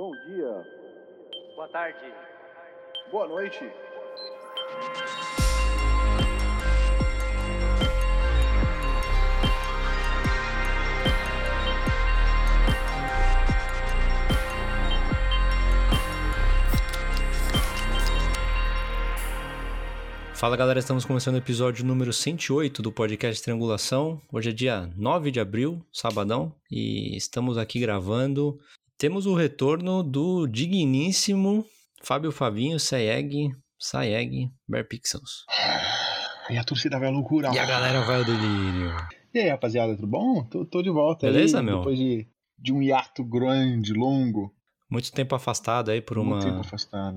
Bom dia. Boa tarde. Boa noite. Fala galera, estamos começando o episódio número 108 do podcast Triangulação. Hoje é dia 9 de abril, sabadão, e estamos aqui gravando. Temos o retorno do digníssimo Fábio Favinho, Sayeg, Sayeg, Bear Pixels. E a torcida vai à loucura. E a galera vai ao delírio. E aí, rapaziada, tudo bom? Tô, tô de volta Beleza, aí, meu? Depois de, de um hiato grande, longo. Muito tempo afastado aí por uma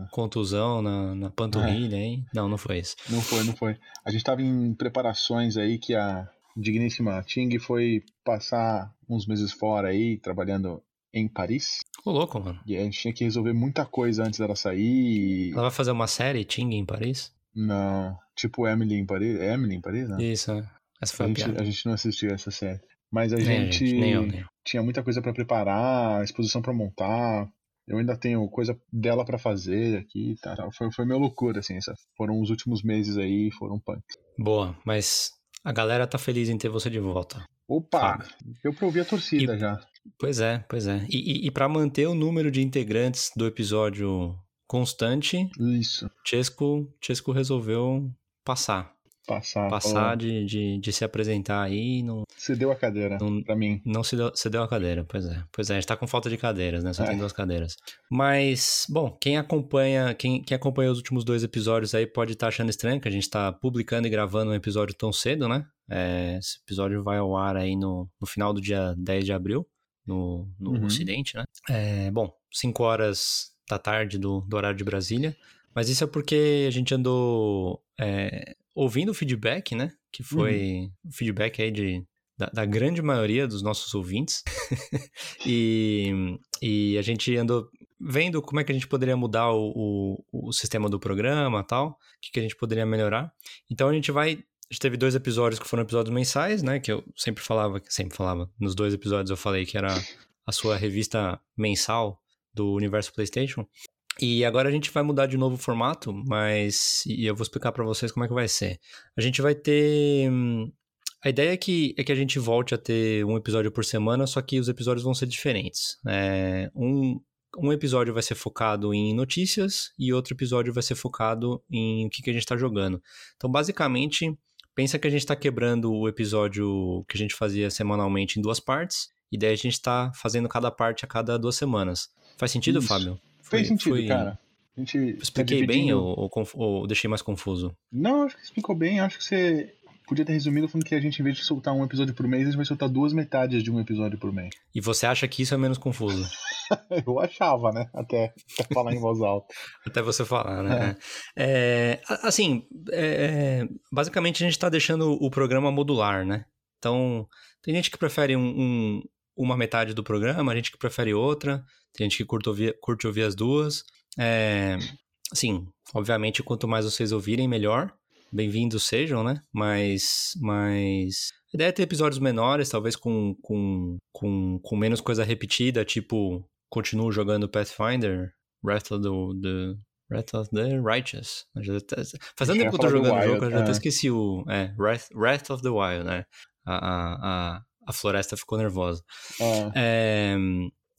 contusão na, na panturrilha, hein? Não, não foi isso. Não foi, não foi. A gente tava em preparações aí que a digníssima Ting foi passar uns meses fora aí, trabalhando em Paris. Ô, louco, mano. E a gente tinha que resolver muita coisa antes dela sair. e- Ela vai fazer uma série, Ting, em Paris? Não, tipo Emily em Paris. É Emily em Paris, né? Isso, né? Essa foi A a, gente, a gente não assistiu essa série. Mas a Nem a gente, gente, nem eu, nem tinha muita coisa pra preparar, exposição pra montar. Eu ainda tenho coisa dela pra fazer aqui, tá? Foi, foi meio loucura, assim. essa- foram os últimos meses aí, foram punk. Boa, mas a galera tá feliz em ter você de volta. Opa! Fábio. Eu pra ouvir a torcida já. Pois é, pois é. E, e, para manter o número de integrantes do episódio constante, Isso. Chesco, Chesco resolveu passar. Passar. Passar de, de, de se apresentar aí e não, Você deu a cadeira Não- pra mim. não se, deu, se deu a cadeira. Pois é, pois é, a gente tá com falta de cadeiras, né? Só É. tem duas cadeiras. Mas, bom, quem acompanha, quem, quem acompanha os últimos dois episódios aí pode estar achando estranho que a gente tá publicando e gravando um episódio tão cedo, né? É, esse episódio vai ao ar aí no, no final do dia 10 de abril, no, no Uhum. Ocidente, né? É, bom, 5 horas da tarde do, do horário de Brasília. Mas isso é porque a gente andou é, ouvindo o feedback, né? Que foi o feedback aí de, da, da grande maioria dos nossos ouvintes. e, e a gente andou vendo como é que a gente poderia mudar o, o, o sistema do programa e tal, o que, que a gente poderia melhorar. Então a gente vai. Gente teve dois episódios que foram episódios mensais, né? Que eu sempre falava, sempre falava. Nos dois episódios eu falei que era a sua revista mensal do universo PlayStation. E agora a gente vai mudar de novo o formato, mas e eu vou explicar pra vocês como é que vai ser. A gente vai ter hum, a ideia é que, é que a gente volte a ter um episódio por semana, só que os episódios vão ser diferentes. É, um, um episódio vai ser focado em notícias e outro episódio vai ser focado em o que, que a gente está jogando. Então, basicamente, pensa que a gente está quebrando o episódio que a gente fazia semanalmente em duas partes, e daí a gente está fazendo cada parte a cada duas semanas. Faz sentido, Isso. Fábio? Fez Foi- sentido, foi- cara. A gente tá Expliquei bem dividindo- ou, ou ou deixei mais confuso? Não, acho que explicou bem. Acho que você podia ter resumido falando que a gente, em vez de soltar um episódio por mês, a gente vai soltar duas metades de um episódio por mês. E você acha que isso é menos confuso? Eu achava, né? Até, até falar em voz alta. Até você falar, né? É, a- assim, é, basicamente a gente está deixando o programa modular, né? Então, tem gente que prefere um- um- uma metade do programa, a gente que prefere outra, tem gente que curte ouvir, curte ouvir as duas. É, assim, obviamente, quanto mais vocês ouvirem, melhor. Bem-vindos sejam, né? Mas, mas a ideia é ter episódios menores, talvez com, com, com, com menos coisa repetida, tipo, continuo jogando Pathfinder, Wrath of the, Wrath of the Righteous. Eu já até- Faz tanto Eu ia tempo que eu tô jogando o jogo, eu já até é. esqueci o. É, Wrath, Wrath of the Wild, né? A, a, a, floresta ficou nervosa. Ah, É,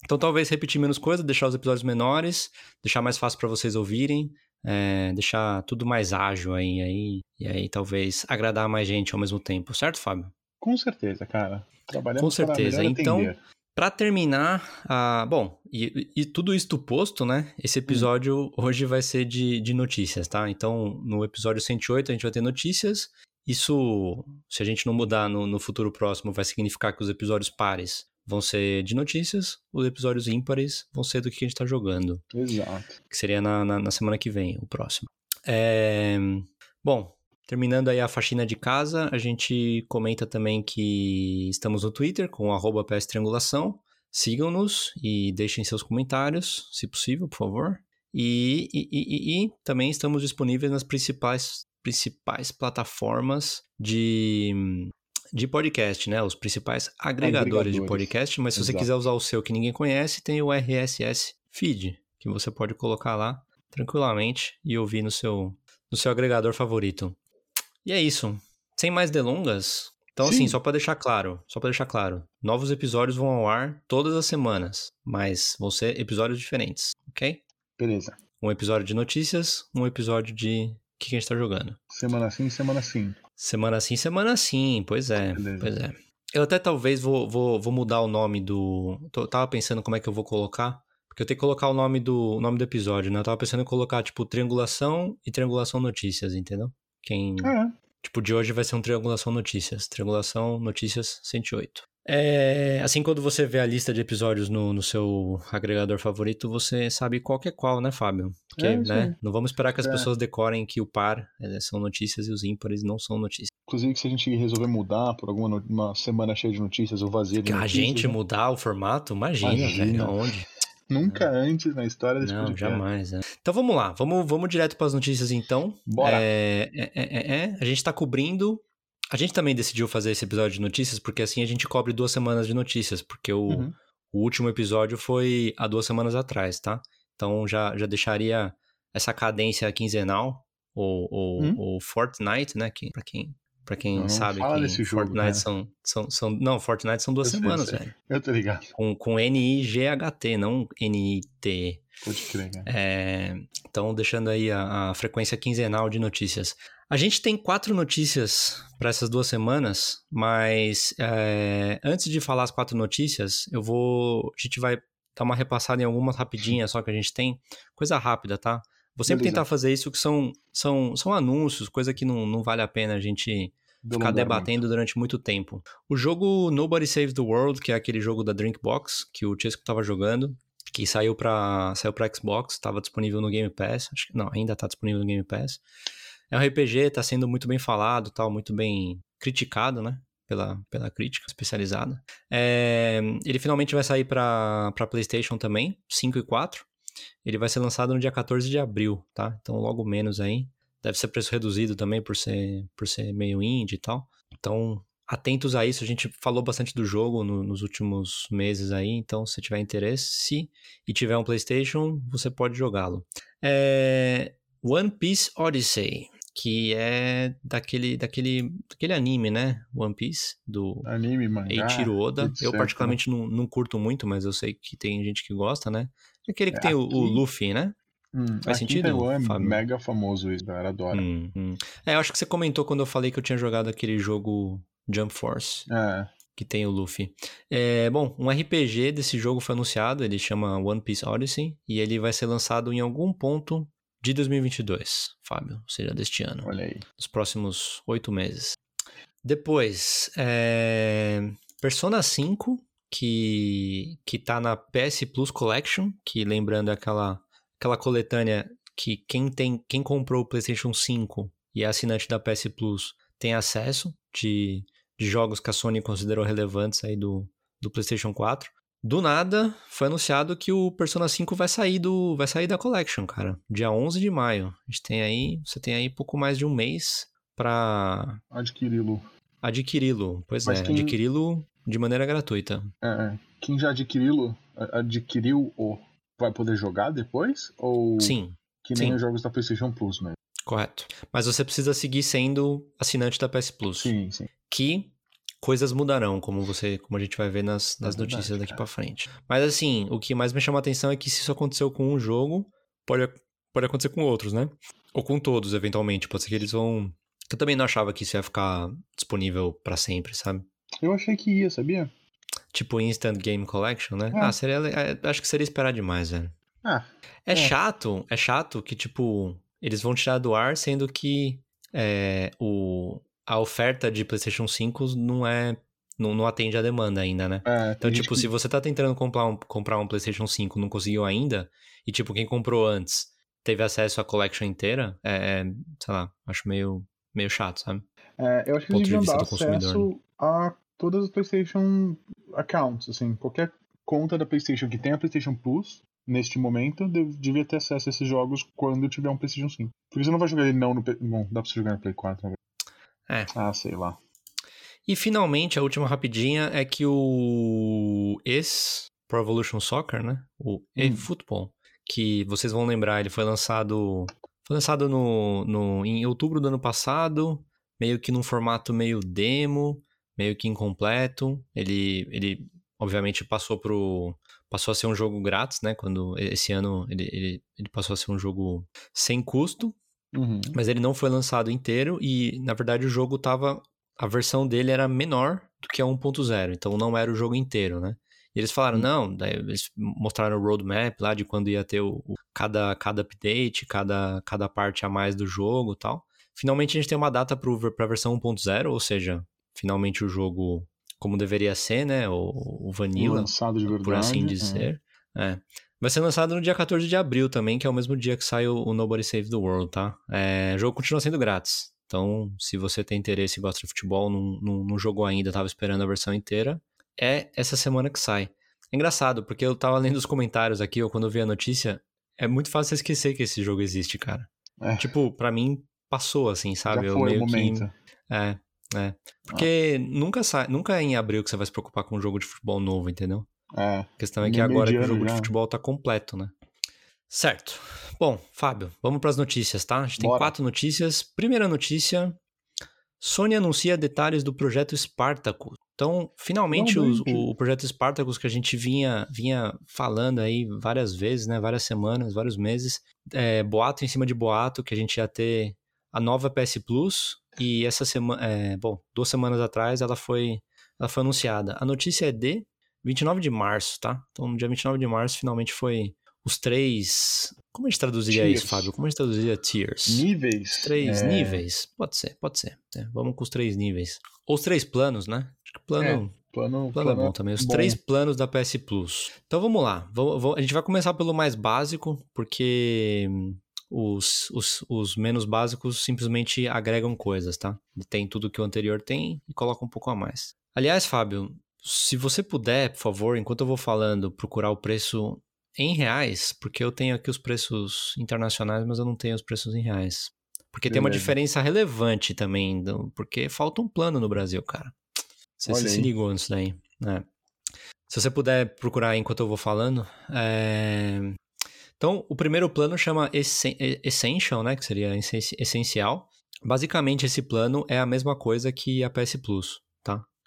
então talvez repetir menos coisa, deixar os episódios menores, deixar mais fácil para vocês ouvirem, é, deixar tudo mais ágil aí, aí, e aí talvez agradar mais gente ao mesmo tempo, certo, Fábio? com certeza, cara. Trabalhamos Com certeza. para melhor Então. Pra terminar, ah, bom, e, e tudo isto posto, né? Esse episódio hoje vai ser de, de notícias, tá? Então, no episódio 108 a gente vai ter notícias. Isso, se a gente não mudar no, no futuro próximo, vai significar que os episódios pares vão ser de notícias, os episódios ímpares vão ser do que a gente tá jogando, Exato. que seria na, na, na semana que vem, o próximo. É, bom, terminando aí a faxina de casa, a gente comenta também que estamos no Twitter com arroba PS Triangulação. Sigam-nos e deixem seus comentários, se possível, por favor. E, e, e- e- e também estamos disponíveis nas principais, principais plataformas de, de podcast, né? Os principais agregadores, de Agregadores. podcast. Mas se você Exato. quiser usar o seu que ninguém conhece, tem o RSS feed, que você pode colocar lá tranquilamente e ouvir no seu, no seu agregador favorito. E é isso. Sem mais delongas, então, assim, Sim. só pra deixar claro, só para deixar claro, novos episódios vão ao ar todas as semanas, mas vão ser episódios diferentes, ok? Beleza. Um episódio de notícias, um episódio de o que que a gente tá jogando. Semana sim, semana sim. Semana sim, semana sim, pois é, Beleza. pois é. Eu até talvez vou, vou, vou mudar o nome do. tô- tava pensando como é que eu vou colocar. Porque eu tenho que colocar o nome do, o nome do episódio, né? Eu tava pensando em colocar, tipo, triangulação e triangulação notícias, entendeu? Quem. É, Tipo, de hoje vai ser um Triangulação Notícias. Triangulação Notícias 108. É, assim, quando você vê a lista de episódios no, no seu agregador favorito, você sabe qual que é qual, né, Fábio? Porque, É, né, não vamos esperar que as É. pessoas decorem que o par é, são notícias e os ímpares não são notícias. inclusive se a gente resolver mudar por alguma no- uma semana cheia de notícias ou vazia de Que a notícias, gente né? mudar o formato? Imagina, Imagina. velho, aonde? Nunca antes na história desse Não, podcast. jamais, né? Então vamos lá, vamos, vamos direto para as notícias então. Bora. É, é, é, é, é. A gente tá cobrindo. A gente também decidiu fazer esse episódio de notícias, porque assim a gente cobre duas semanas de notícias, porque o, Uhum. o último episódio foi há duas semanas atrás, tá? Então já, já deixaria essa cadência quinzenal, ou, ou, Hum. ou Fortnite, né? Que, pra quem, pra quem Não sabe fala que desse jogo, Fortnite cara. são, são, são. Não, Fortnite são duas Eu semanas, sei. velho. Eu tô ligado. Com, com N-I-G-H-T, não N-I-T. Pode crer, cara. É, então, deixando aí a, a frequência quinzenal de notícias. A gente tem quatro notícias para essas duas semanas, mas é, antes de falar as quatro notícias, eu vou. A gente vai dar uma repassada em algumas rapidinhas só que a gente tem. Coisa rápida, tá? Vou sempre Beleza. tentar fazer isso, que são, são, são anúncios, coisa que não, não vale a pena a gente ficar debatendo durante muito tempo. O jogo Nobody Saves the World, que é aquele jogo da Drinkbox, que o Chesco tava jogando, que saiu pra, saiu pra Xbox, tava disponível no Game Pass, acho que não, ainda tá disponível no Game Pass. É um RPG, tá sendo muito bem falado, tal, muito bem criticado, né? Pela, pela crítica especializada. É, ele finalmente vai sair pra PlayStation também, 5 e 4. Ele vai ser lançado no dia 14 de abril, tá? Então logo menos aí. Deve ser preço reduzido também por ser, por ser meio indie e tal. Então, atentos a isso. A gente falou bastante do jogo no- nos últimos meses aí. Então, se tiver interesse e tiver um PlayStation, você pode jogá-lo. É... One Piece Odyssey, que é daquele, daquele, daquele anime, né? One Piece, do Anime, mangá. Eiichiro Oda. Eu, particularmente, não, não curto muito, mas eu sei que tem gente que gosta, né? É aquele que É, tem o, o aqui- Luffy, né? Hum, Faz aqui sentido, Taiwan é Fábio? mega famoso isso, galera adora. Hum, hum. É, eu acho que você comentou quando eu falei que eu tinha jogado aquele jogo Jump Force, É, que tem o Luffy. É, bom, um RPG desse jogo foi anunciado, ele chama One Piece Odyssey, e ele vai ser lançado em algum ponto de 2022, Fábio, ou seja, deste ano, olha aí. nos próximos oito meses. Depois, é, Persona 5, que, que tá na PS Plus Collection, que lembrando é aquela, aquela coletânea que quem, tem, quem comprou o PlayStation 5 e é assinante da PS Plus tem acesso de, de jogos que a Sony considerou relevantes aí do, do PlayStation 4. Do nada, foi anunciado que o Persona 5 vai sair do vai sair da collection, cara. Dia 11 de maio. A gente tem aí, você tem aí pouco mais de um mês pra Adquiri-lo. adquiri-lo. Pois Mas é, quem- adquiri-lo de maneira gratuita. É, é. Quem já adquiri-lo, adquiriu o vai poder jogar depois? Ou Sim, que nem sim. os jogos da PlayStation Plus mesmo? correto. Mas você precisa seguir sendo assinante da PS Plus. Sim, sim. que coisas mudarão, como você, como a gente vai ver nas, nas É verdade, notícias daqui cara. pra frente. Mas assim, o que mais me chama a atenção é que se isso aconteceu com um jogo, pode, pode acontecer com outros, né? Ou com todos, eventualmente. Pode ser que eles vão. Eu também não achava que isso ia ficar disponível pra sempre, sabe? Eu achei que ia, sabia? Tipo Instant Game Collection, né? É. Ah, seria. é, Acho que seria esperar demais, velho. Ah, É, É. chato, é chato que, tipo, eles vão tirar do ar, sendo que é, o, a oferta de PlayStation 5 não é. Não, não atende a demanda ainda, né? é, Então, tipo, que- se você tá tentando comprar um, comprar um PlayStation 5 e não conseguiu ainda, e, tipo, quem comprou antes teve acesso à collection inteira, é, é, sei lá, acho meio, meio chato, sabe? É, eu acho que ponto eles de deviam vista dar do consumidor, né? acesso a todas as PlayStation accounts, assim, qualquer conta da PlayStation que tenha PlayStation Plus, neste momento, dev- devia ter acesso a esses jogos quando tiver um PlayStation 5. Porque você não vai jogar ele não no. Bom, dá pra você jogar no Play 4, né? É. Ah, sei lá. E finalmente, a última rapidinha é que o ex Pro Evolution Soccer, né? O Hum. eFootball, que vocês vão lembrar, ele foi lançado foi lançado no, no, em outubro do ano passado, meio que num formato meio demo, meio que incompleto. Ele, ele obviamente passou pro passou a ser um jogo grátis, né? Quando esse ano ele, ele, ele passou a ser um jogo sem custo, Uhum. mas ele não foi lançado inteiro e, na verdade, o jogo tava. A versão dele era menor do que a 1.0, então não era o jogo inteiro, né? E eles falaram, Hum. não, daí eles mostraram o roadmap lá de quando ia ter o, o- cada, cada update, cada, cada parte a mais do jogo e tal. Finalmente a gente tem uma data para a versão 1.0, ou seja, finalmente o jogo como deveria ser, né? O, o Vanilla, Lançado de verdade. por assim é. dizer. É. Vai ser lançado no dia 14 de abril também, que é o mesmo dia que sai o, o Nobody Save the World, tá? É, o jogo continua sendo grátis. Então, se você tem interesse e gosta de futebol, não, não, não jogou ainda, tava esperando a versão inteira, é essa semana que sai. É engraçado, porque eu tava lendo os comentários aqui, ou quando eu vi a notícia, é muito fácil você esquecer que esse jogo existe, cara. É. Tipo, pra mim, passou, assim, sabe? Já eu foi o meio momento. que... É, é. Porque nunca sai, nunca é em abril que você vai se preocupar com um jogo de futebol novo, entendeu? É. A questão é que agora de que o jogo de já. futebol tá completo, né? Certo. Bom, Fábio, vamos para as notícias, tá? A gente tem Bora. quatro notícias. Primeira notícia: Sony anuncia detalhes do projeto Spartacus. Então, finalmente, os- o, o projeto Spartacus que a gente vinha, vinha falando aí várias vezes, né? Várias semanas, vários meses. É, boato em cima de boato que a gente ia ter a nova PS Plus. E essa semana, bom, duas semanas atrás ela foi, ela foi anunciada. A notícia é de 29 de março, tá? Então, no dia 29 de março, finalmente foi os três. Como a gente traduziria Tiers. isso, Fábio? Como a gente traduziria tiers? Níveis. Três é, níveis? Pode ser, pode ser. É, vamos com os três níveis. Ou os três planos, né? Acho que plano, Plano, plano é bom também. Os bom. três planos da PS Plus. Então vamos lá. Vamos- vamos- a gente vai começar pelo mais básico, porque hum, os, os, os menos básicos simplesmente agregam coisas, tá? Tem tudo que o anterior tem e coloca um pouco a mais. Aliás, Fábio, se você puder, por favor, enquanto eu vou falando, procurar o preço em reais, porque eu tenho aqui os preços internacionais, mas eu não tenho os preços em reais. Porque tem uma Beleza. diferença relevante também, porque falta um plano no Brasil, cara. Você se ligou nisso daí. né? Se você puder procurar enquanto eu vou falando. é, Então, o primeiro plano chama Essen- Essential, né? Que seria essen- essencial. Basicamente, esse plano é a mesma coisa que a PS Plus?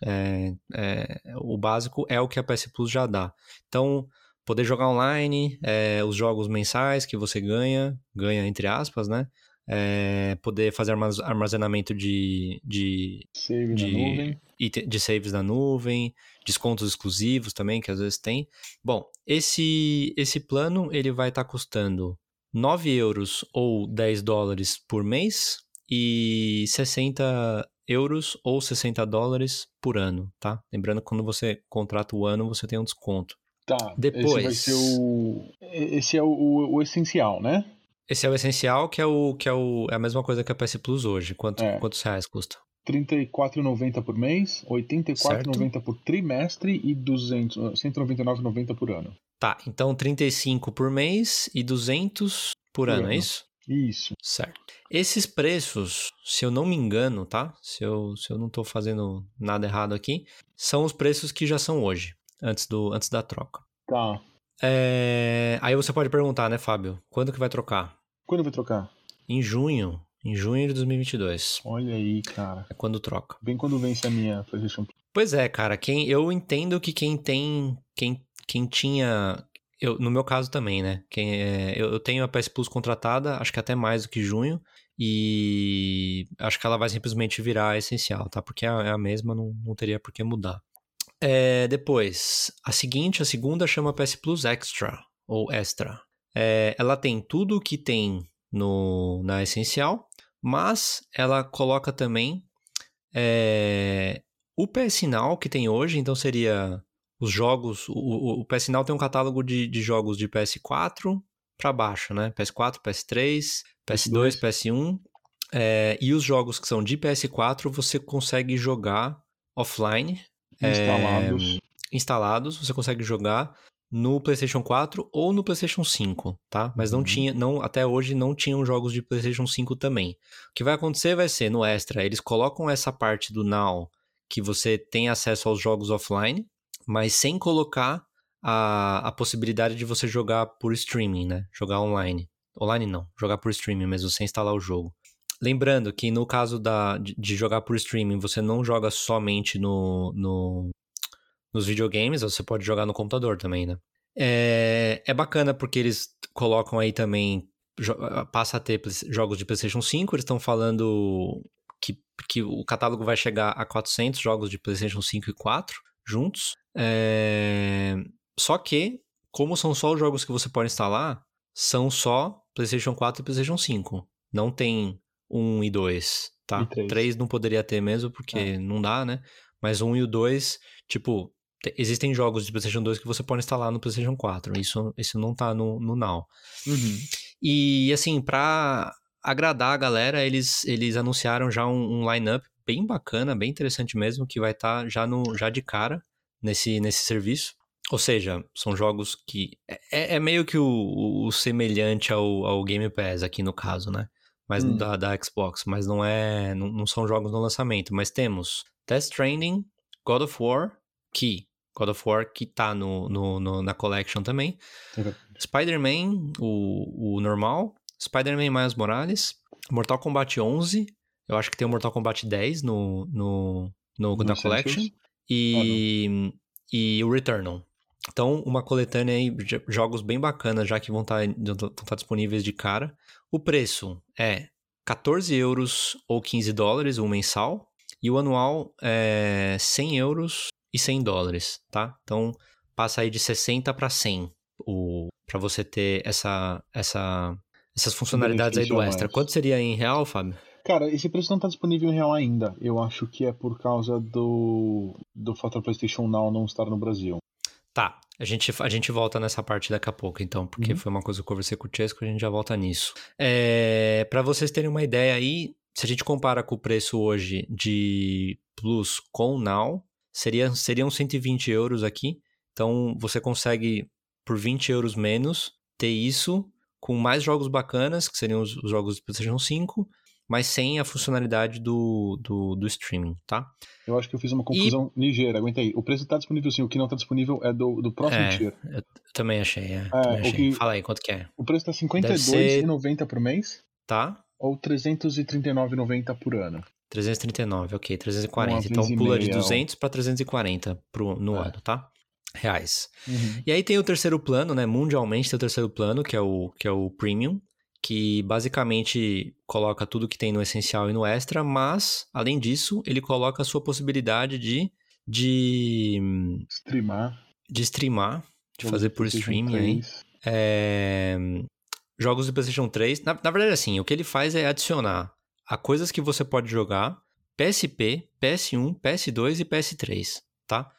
É, é, o básico é o que a PS Plus já dá. Então, poder jogar online, é, os jogos mensais que você ganha, ganha entre aspas, né? É, poder fazer armaz- armazenamento de, de, Save de- na nuvem. de saves na nuvem, descontos exclusivos também, que às vezes tem. Bom, esse, esse plano ele vai estar custando 9 euros ou 10 dólares por mês e 60 euros ou 60 dólares por ano, tá? Lembrando que quando você contrata o ano, você tem um desconto. Tá. Depois. Esse vai ser o. Esse é o, o- o essencial, né? Esse é o essencial, que é, o, que é, o, é a mesma coisa que a PS Plus hoje. Quanto, É. Quantos reais custa? R$ 34,90 por mês, R$ 84,90 por trimestre e 200, R$ 199,90 por ano. Tá, então 35 por mês e 200 por, Por ano, ano. é isso? Isso. Certo. Esses preços, se eu não me engano, tá? Se eu, se eu não tô fazendo nada errado aqui, são os preços que já são hoje, antes, do, antes da troca. Tá. É, Aí você pode perguntar, né, Fábio? Quando que vai trocar? Quando vai trocar? Em junho. Em junho de 2022. Olha aí, cara. É quando troca. Bem quando vence a minha PlayStation Plus. Pois é, cara. Quem, eu entendo que quem tem. Quem, quem tinha. Eu, no meu caso também, né? Quem, é, eu, eu tenho a PS Plus contratada, acho que até mais do que junho. E acho que ela vai simplesmente virar essencial, tá? Porque é a, é mesma, não, não teria por que mudar. É, depois, a seguinte, a segunda chama PS Plus Extra, ou Extra. É, ela tem tudo o que tem no, na essencial, mas ela coloca também é, o PS Now que tem hoje, então seria os jogos. O, o, PS Now tem um catálogo de, de jogos de PS4 para baixo, né? PS4, PS3, PS2, PS1. É, e os jogos que são de PS4 você consegue jogar offline. Instalados. instalados, você consegue jogar no PlayStation 4 ou no PlayStation 5, tá? Mas não Uhum. tinha, não, até hoje não tinham jogos de PlayStation 5 também. O que vai acontecer vai ser no Extra, eles colocam essa parte do Now que você tem acesso aos jogos offline, mas sem colocar a, a possibilidade de você jogar por streaming, né? Jogar online. Online não, jogar por streaming mesmo, sem instalar o jogo. Lembrando que no caso da, de, jogar por streaming, você não joga somente no, no, nos videogames, você pode jogar no computador também, né? É, é bacana porque eles colocam aí também, passa a ter jogos de PlayStation 5, eles estão falando que, que o catálogo vai chegar a 400 jogos de PlayStation 5 e 4 juntos. É, só que, como são só os jogos que você pode instalar, são só PlayStation 4 e PlayStation 5. Não tem 1 e 2, tá? E 3. não poderia ter mesmo, porque é. não dá, né? Mas 1 e o 2, tipo, existem jogos de PlayStation 2 que você pode instalar no PlayStation 4. Isso, isso não tá no, no Now. Uhum. E, assim, pra agradar a galera, eles, eles anunciaram já um, um line-up bem bacana, bem interessante mesmo, que vai estar tá já, no, já de cara nesse, nesse serviço. Ou seja, são jogos que. É, é meio que o, o, semelhante ao, ao Game Pass aqui no caso, né? Mas hum. da, da Xbox. Mas não é. Não, não são jogos no lançamento. Mas temos Death Stranding, God of War, que God of War que tá no, no, no na Collection também. Uhum. Spider-Man, o, o normal. Spider-Man Miles Morales. Mortal Kombat 11. Eu acho que tem o Mortal Kombat 10 no, no, no, no na Collection. E, oh, e o Returnal. Então, uma coletânea aí de jogos bem bacanas, já que vão estar, tá, estar tá disponíveis de cara. O preço é 14 euros ou 15 dólares, o mensal. E o anual é 100 euros e 100 dólares, tá? Então, passa aí de 60 para 100 para você ter essa, essa, essas funcionalidades aí do extra. Quanto seria em real, Fábio? Cara, esse preço não tá disponível em real ainda. Eu acho que é por causa do, do fator PlayStation Now não estar no Brasil. Tá, a gente, a gente volta nessa parte daqui a pouco, então, porque uhum. foi uma coisa que eu conversei com o Chesco, a gente já volta nisso. É, para vocês terem uma ideia aí, se a gente compara com o preço hoje de Plus com Now, seria, seriam 120 euros aqui. Então, você consegue, por 20 euros menos, ter isso com mais jogos bacanas, que seriam os, os jogos do PlayStation 5, mas sem a funcionalidade do, do, do, streaming, tá? Eu acho que eu fiz uma confusão e... ligeira, aguenta aí. O preço está disponível sim, o que não está disponível é do, do próximo é, tier. Eu também achei, é. é também achei. Que... Fala aí, quanto que é? O preço está R$52,90 ser... por mês. Tá. Ou R$339,90 por ano. 339, ok, 340. Então pula de 200 para 340 pro, no é. ano, tá? Reais. Uhum. E aí tem o terceiro plano, né? Mundialmente tem o terceiro plano, que é o, que é o Premium, que basicamente coloca tudo que tem no essencial e no extra, mas, além disso, ele coloca a sua possibilidade de. de. streamar. De streamar, de fazer por streaming aí. É, jogos do PlayStation 3. Na, na verdade, assim, o que ele faz é adicionar a coisas que você pode jogar PSP, PS1, PS2 e PS3, tá?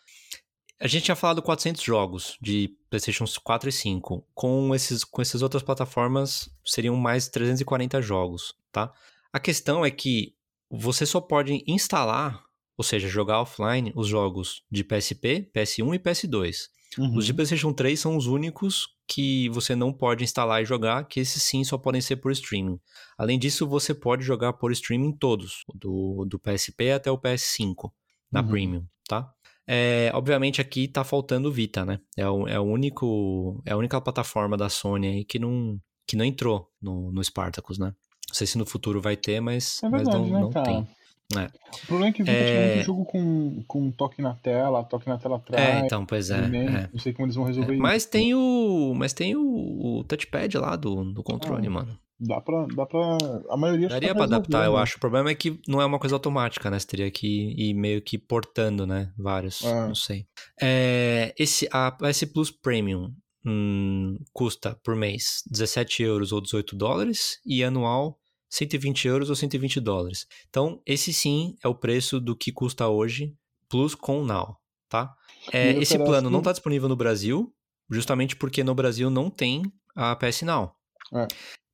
A gente tinha falado 400 jogos de PlayStation 4 e 5. Com, esses, com essas outras plataformas, seriam mais 340 jogos, tá? A questão é que você só pode instalar, ou seja, jogar offline, os jogos de PSP, PS1 e PS2. Uhum. Os de PlayStation 3 são os únicos que você não pode instalar e jogar, que esses sim só podem ser por streaming. Além disso, você pode jogar por streaming todos, do, do PSP até o PS5, na uhum. Premium, tá? É, obviamente aqui tá faltando o Vita, né? É o, é o único, é a única plataforma da Sony aí que não, que não entrou no, no Spartacus, né? Não sei se no futuro vai ter, mas, é verdade, mas não, não tem. É. O problema é que o Vita é... muito jogo com, com toque na tela, toque na tela atrás. É, então, pois é. é. Não sei como eles vão resolver é. isso. Mas tem o. Mas tem o, o touchpad lá do, do controle, ah, mano. Dá pra, dá pra. A maioria Daria pra adaptar, eu né? acho. O problema é que não é uma coisa automática, né? Você teria que ir meio que portando, né? Vários. Ah. Não sei. É, esse, a PS Plus Premium hum, custa por mês 17 euros ou 18 dólares e anual 120 euros ou 120 dólares. Então, esse sim é o preço do que custa hoje Plus com Now, tá? É, esse plano não está disponível no Brasil, justamente porque no Brasil não tem a PS Now. É.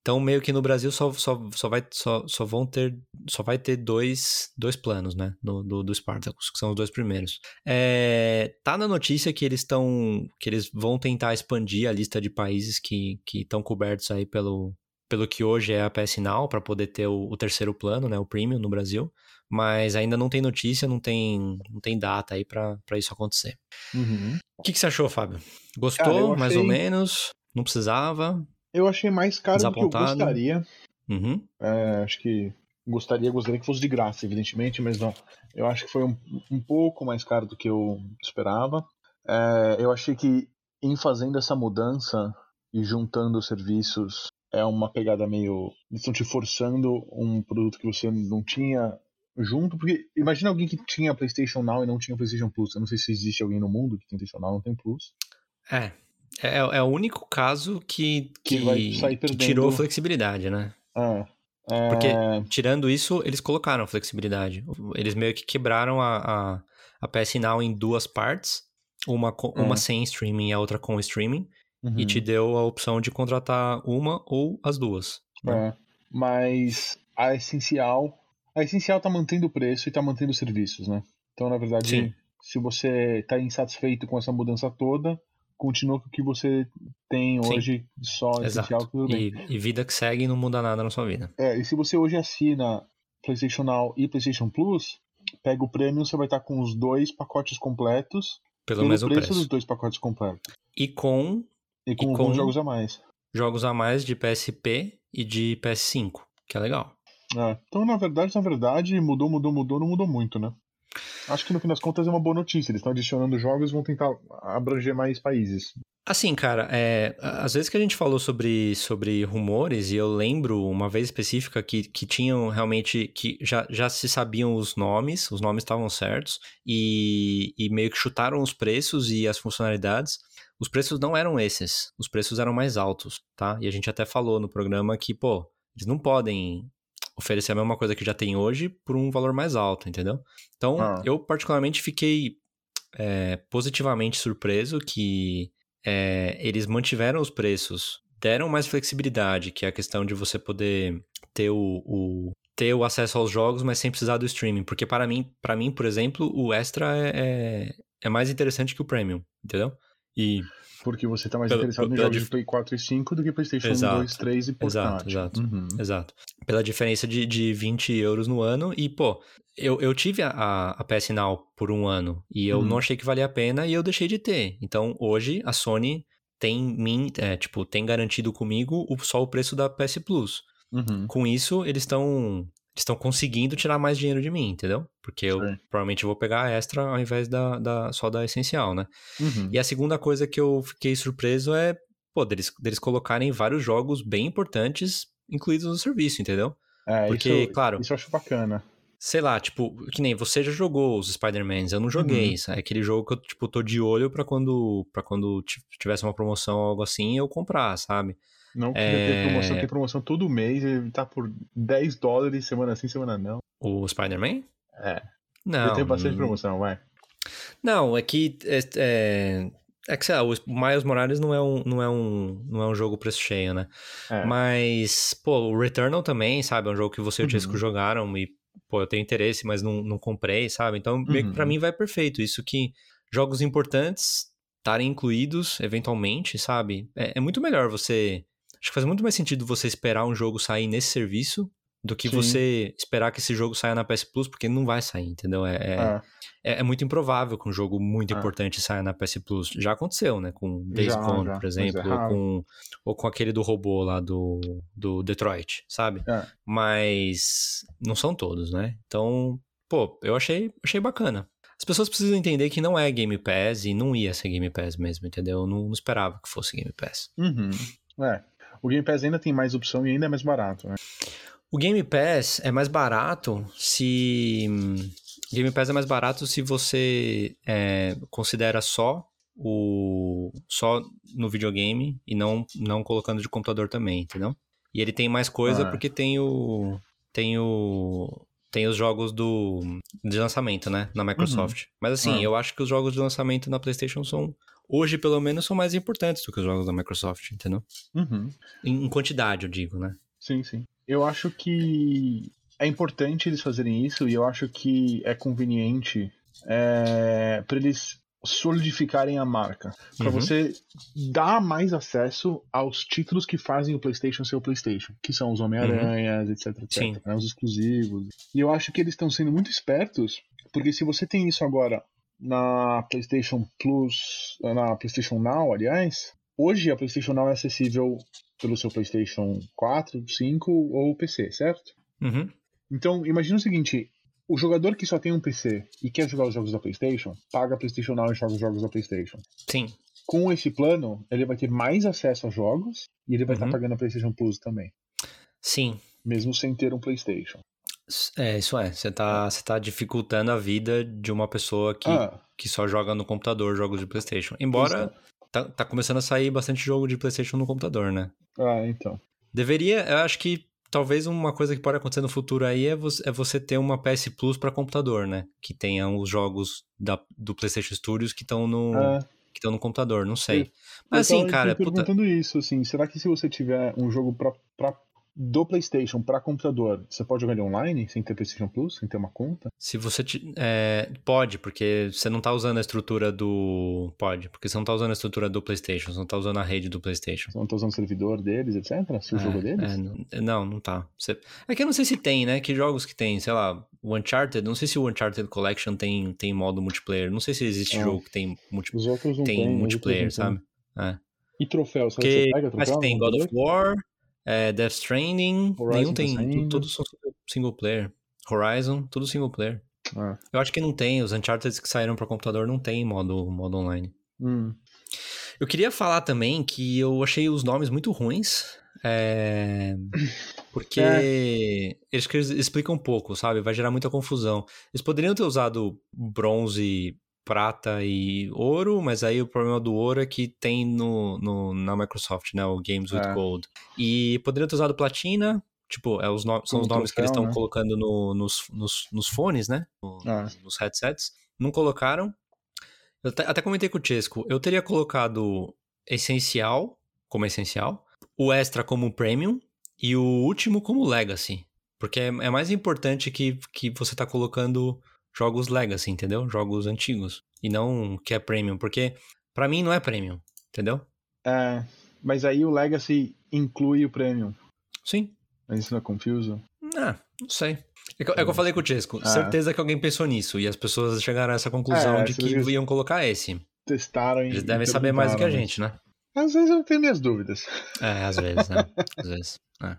Então, meio que no Brasil só, só, só, vai, só, só vão ter. Só vai ter dois, dois planos, né? No, do, do Spartacus, que são os dois primeiros. É, tá na notícia que eles estão. que eles vão tentar expandir a lista de países que estão cobertos aí pelo, pelo que hoje é a PS Now, para poder ter o, o, terceiro plano, né, o Premium no Brasil, mas ainda não tem notícia, não tem, não tem data aí para isso acontecer. Uhum. O que, que, você achou, Fábio? Gostou, Cara, achei... mais ou menos? Não precisava? Eu achei mais caro do que eu gostaria. Uhum. É, acho que gostaria, gostaria que fosse de graça, evidentemente, mas não. Eu acho que foi um, um pouco mais caro do que eu esperava. É, eu achei que em fazendo essa mudança e juntando os serviços é uma pegada meio. Eles estão te forçando um produto que você não tinha junto, porque imagina alguém que tinha PlayStation Now e não tinha PlayStation Plus. Eu não sei se existe alguém no mundo que tem PlayStation Now e não tem Plus. É. É, é o único caso que, que, que, que tirou flexibilidade, né? É. É... Porque, tirando isso, eles colocaram flexibilidade. Eles meio que quebraram a, a, a PS Now em duas partes. Uma, com, é. uma sem streaming e a outra com streaming. Uhum. E te deu a opção de contratar uma ou as duas. Né? É. Mas a essencial... A essencial tá mantendo o preço e tá mantendo os serviços, né? Então, na verdade, Sim. se você tá insatisfeito com essa mudança toda continua com o que você tem hoje Sim. só essencial, tudo bem. E, e, vida que segue não muda nada na sua vida. É, e se você hoje assina PlayStation Now e PlayStation Plus, pega o Premium, você vai estar com os dois pacotes completos. Pelo, pelo mesmo preço, preço dos dois pacotes completos. E com... E com, e com jogos a mais. Jogos a mais de PSP e de PS5, que é legal. É, então, na verdade, na verdade, mudou, mudou, mudou, não mudou muito, né? Acho que no fim das contas é uma boa notícia. Eles estão adicionando jogos vão tentar abranger mais países. Assim, cara, é, às vezes que a gente falou sobre, sobre rumores, e eu lembro uma vez específica que, que tinham realmente, que já, já se sabiam os nomes, os nomes estavam certos, e, e meio que chutaram os preços e as funcionalidades. Os preços não eram esses, os preços eram mais altos, tá? E a gente até falou no programa que, pô, eles não podem oferecer a mesma coisa que já tem hoje por um valor mais alto, entendeu? Então, ah. eu particularmente fiquei é, positivamente surpreso que é, eles mantiveram os preços, deram mais flexibilidade, que é a questão de você poder ter o, o ter o acesso aos jogos, mas sem precisar do streaming. Porque para mim, para mim, por exemplo, o Extra é, é, é mais interessante que o Premium, entendeu? E porque você tá mais pela, interessado em jogos dif... de Play 4 e 5 do que PlayStation exato, 2, 3 e portátil. Exato, exato. Uhum. exato. Pela diferença de, de 20 euros no ano. E, pô, eu, eu tive a, a PS Now por um ano e eu uhum. não achei que valia a pena e eu deixei de ter. Então, hoje, a Sony tem, mim, é, tipo, tem garantido comigo o, só o preço da PS Plus. Uhum. Com isso, eles estão estão conseguindo tirar mais dinheiro de mim, entendeu? Porque eu Sim. provavelmente vou pegar a extra ao invés da, da só da essencial, né? Uhum. E a segunda coisa que eu fiquei surpreso é, pô, deles, deles colocarem vários jogos bem importantes incluídos no serviço, entendeu? É, Porque, isso, claro. Isso eu acho bacana. Sei lá, tipo, que nem você já jogou os Spider-Mans, eu não joguei. Uhum. É aquele jogo que eu, tipo, tô de olho para quando para quando tivesse uma promoção ou algo assim, eu comprar, sabe? Não queria é... ter promoção, tem promoção todo mês, ele tá por 10 dólares semana sim, semana não. O Spider-Man? É. Não. Ele tem bastante promoção, vai. Não, é que. É, é, é que sei lá, o Miles Morales não é um, não é um, não é um jogo preço cheio, né? É. Mas, pô, o Returnal também, sabe? É um jogo que você e o Tisco uhum. jogaram e, pô, eu tenho interesse, mas não, não comprei, sabe? Então, uhum. pra mim vai perfeito. Isso que jogos importantes estarem incluídos eventualmente, sabe? É, é muito melhor você Acho que faz muito mais sentido você esperar um jogo sair nesse serviço do que Sim. você esperar que esse jogo saia na PS Plus, porque não vai sair, entendeu? É, é, é. é, é muito improvável que um jogo muito é. importante saia na PS Plus. Já aconteceu, né? Com Days Gone, por exemplo, é ou, com, ou com aquele do robô lá do, do Detroit, sabe? Mas não são todos, né? Então, pô, eu achei, achei bacana. As pessoas precisam entender que não é Game Pass e não ia ser Game Pass mesmo, entendeu? Eu não, não esperava que fosse Game Pass. Uhum. É, o Game Pass ainda tem mais opção e ainda é mais barato, né? O Game Pass é mais barato se. Game Pass é mais barato se você é, considera só o só no videogame e não não colocando de computador também, entendeu? E ele tem mais coisa ah. porque tem o tem o tem os jogos do de lançamento, né, na Microsoft. Uhum. Mas assim, ah. eu acho que os jogos de lançamento na PlayStation são hoje, pelo menos, são mais importantes do que os jogos da Microsoft, entendeu? Uhum. Em, em quantidade, eu digo, né? Sim, sim. Eu acho que é importante eles fazerem isso e eu acho que é conveniente é, para eles solidificarem a marca, para Uhum. você dar mais acesso aos títulos que fazem o PlayStation ser o PlayStation, que são os Homem-Aranhas, etc, etc, Sim. né, os exclusivos. E eu acho que eles estão sendo muito espertos, porque se você tem isso agora na PlayStation Plus, na PlayStation Now, aliás, hoje a PlayStation Now é acessível pelo seu PlayStation 4, 5 ou PC, certo? Uhum. Então, imagina o seguinte: o jogador que só tem um PC e quer jogar os jogos da PlayStation, paga a PlayStation Now e joga os jogos da PlayStation. Sim. Com esse plano, ele vai ter mais acesso a jogos e ele vai estar Uhum. pagando a PlayStation Plus também, Sim. mesmo sem ter um PlayStation. É, isso é. Você tá, você tá dificultando a vida de uma pessoa que, Ah, que só joga no computador jogos de PlayStation. Embora tá, tá começando a sair bastante jogo de PlayStation no computador, né? ah, então. Deveria, eu acho que talvez uma coisa que pode acontecer no futuro aí é você, é você ter uma PS Plus para computador, né? Que tenha os jogos da, do PlayStation Studios que estão no, Ah, que estão no computador, não sei. Eu- Mas eu assim, cara, me puta, perguntando isso, assim, será que se você tiver um jogo pra, pra- do PlayStation para computador, você pode jogar ele online sem ter PlayStation Plus, sem ter uma conta? se você te- é, pode, porque você não tá usando a estrutura do pode, porque você não tá usando a estrutura do PlayStation, você não tá usando a rede do PlayStation. Você não tá usando o servidor deles, etc? Se o jogo é deles? É, não, não, não tá. Você- é que eu não sei se tem, né? Que jogos que tem, sei lá, o Uncharted, não sei se o Uncharted Collection tem, tem modo multiplayer, não sei se existe É. jogo que tem, multi- Os outros não tem tem, multiplayer, sabe? É. tem. E troféu, sabe? Porque você pega mas troféu? tem no God of? War, é, Death Stranding, Horizon nenhum tá tem, todos são single player. Horizon, tudo single player. Ah. Eu acho que não tem, os Uncharted que saíram para computador não tem modo, modo online. Hum. Eu queria falar também que eu achei os nomes muito ruins. é, Porque É. eles, explicam pouco, sabe? Vai gerar muita confusão. Eles poderiam ter usado bronze, prata e ouro, mas aí o problema do ouro é que tem no, no- na Microsoft, né? O Games with É. Gold. E poderiam ter usado platina. Tipo, é os no- são os nomes que eles troféu, estão né? colocando no- nos, nos, nos fones, né? No- Ah. Nos headsets. Não colocaram. Eu até, até comentei com o Chesco. Eu teria colocado essencial como essencial, o extra como premium e o último como legacy. Porque é, é mais importante que, que você tá colocando jogos legacy, entendeu? Jogos antigos. E não que é premium. Porque pra mim não é premium, entendeu? É, mas aí o Legacy inclui o Premium. Sim. Mas isso não é confuso? Ah, não sei. É que, é que eu falei com o Chesco. Ah. Certeza que alguém pensou nisso. E as pessoas chegaram a essa conclusão É, de que iam colocar esse. Testaram e. Eles devem saber mais do que a gente, né? mas- Às vezes eu tenho minhas dúvidas. É, às vezes, né? Às vezes. é.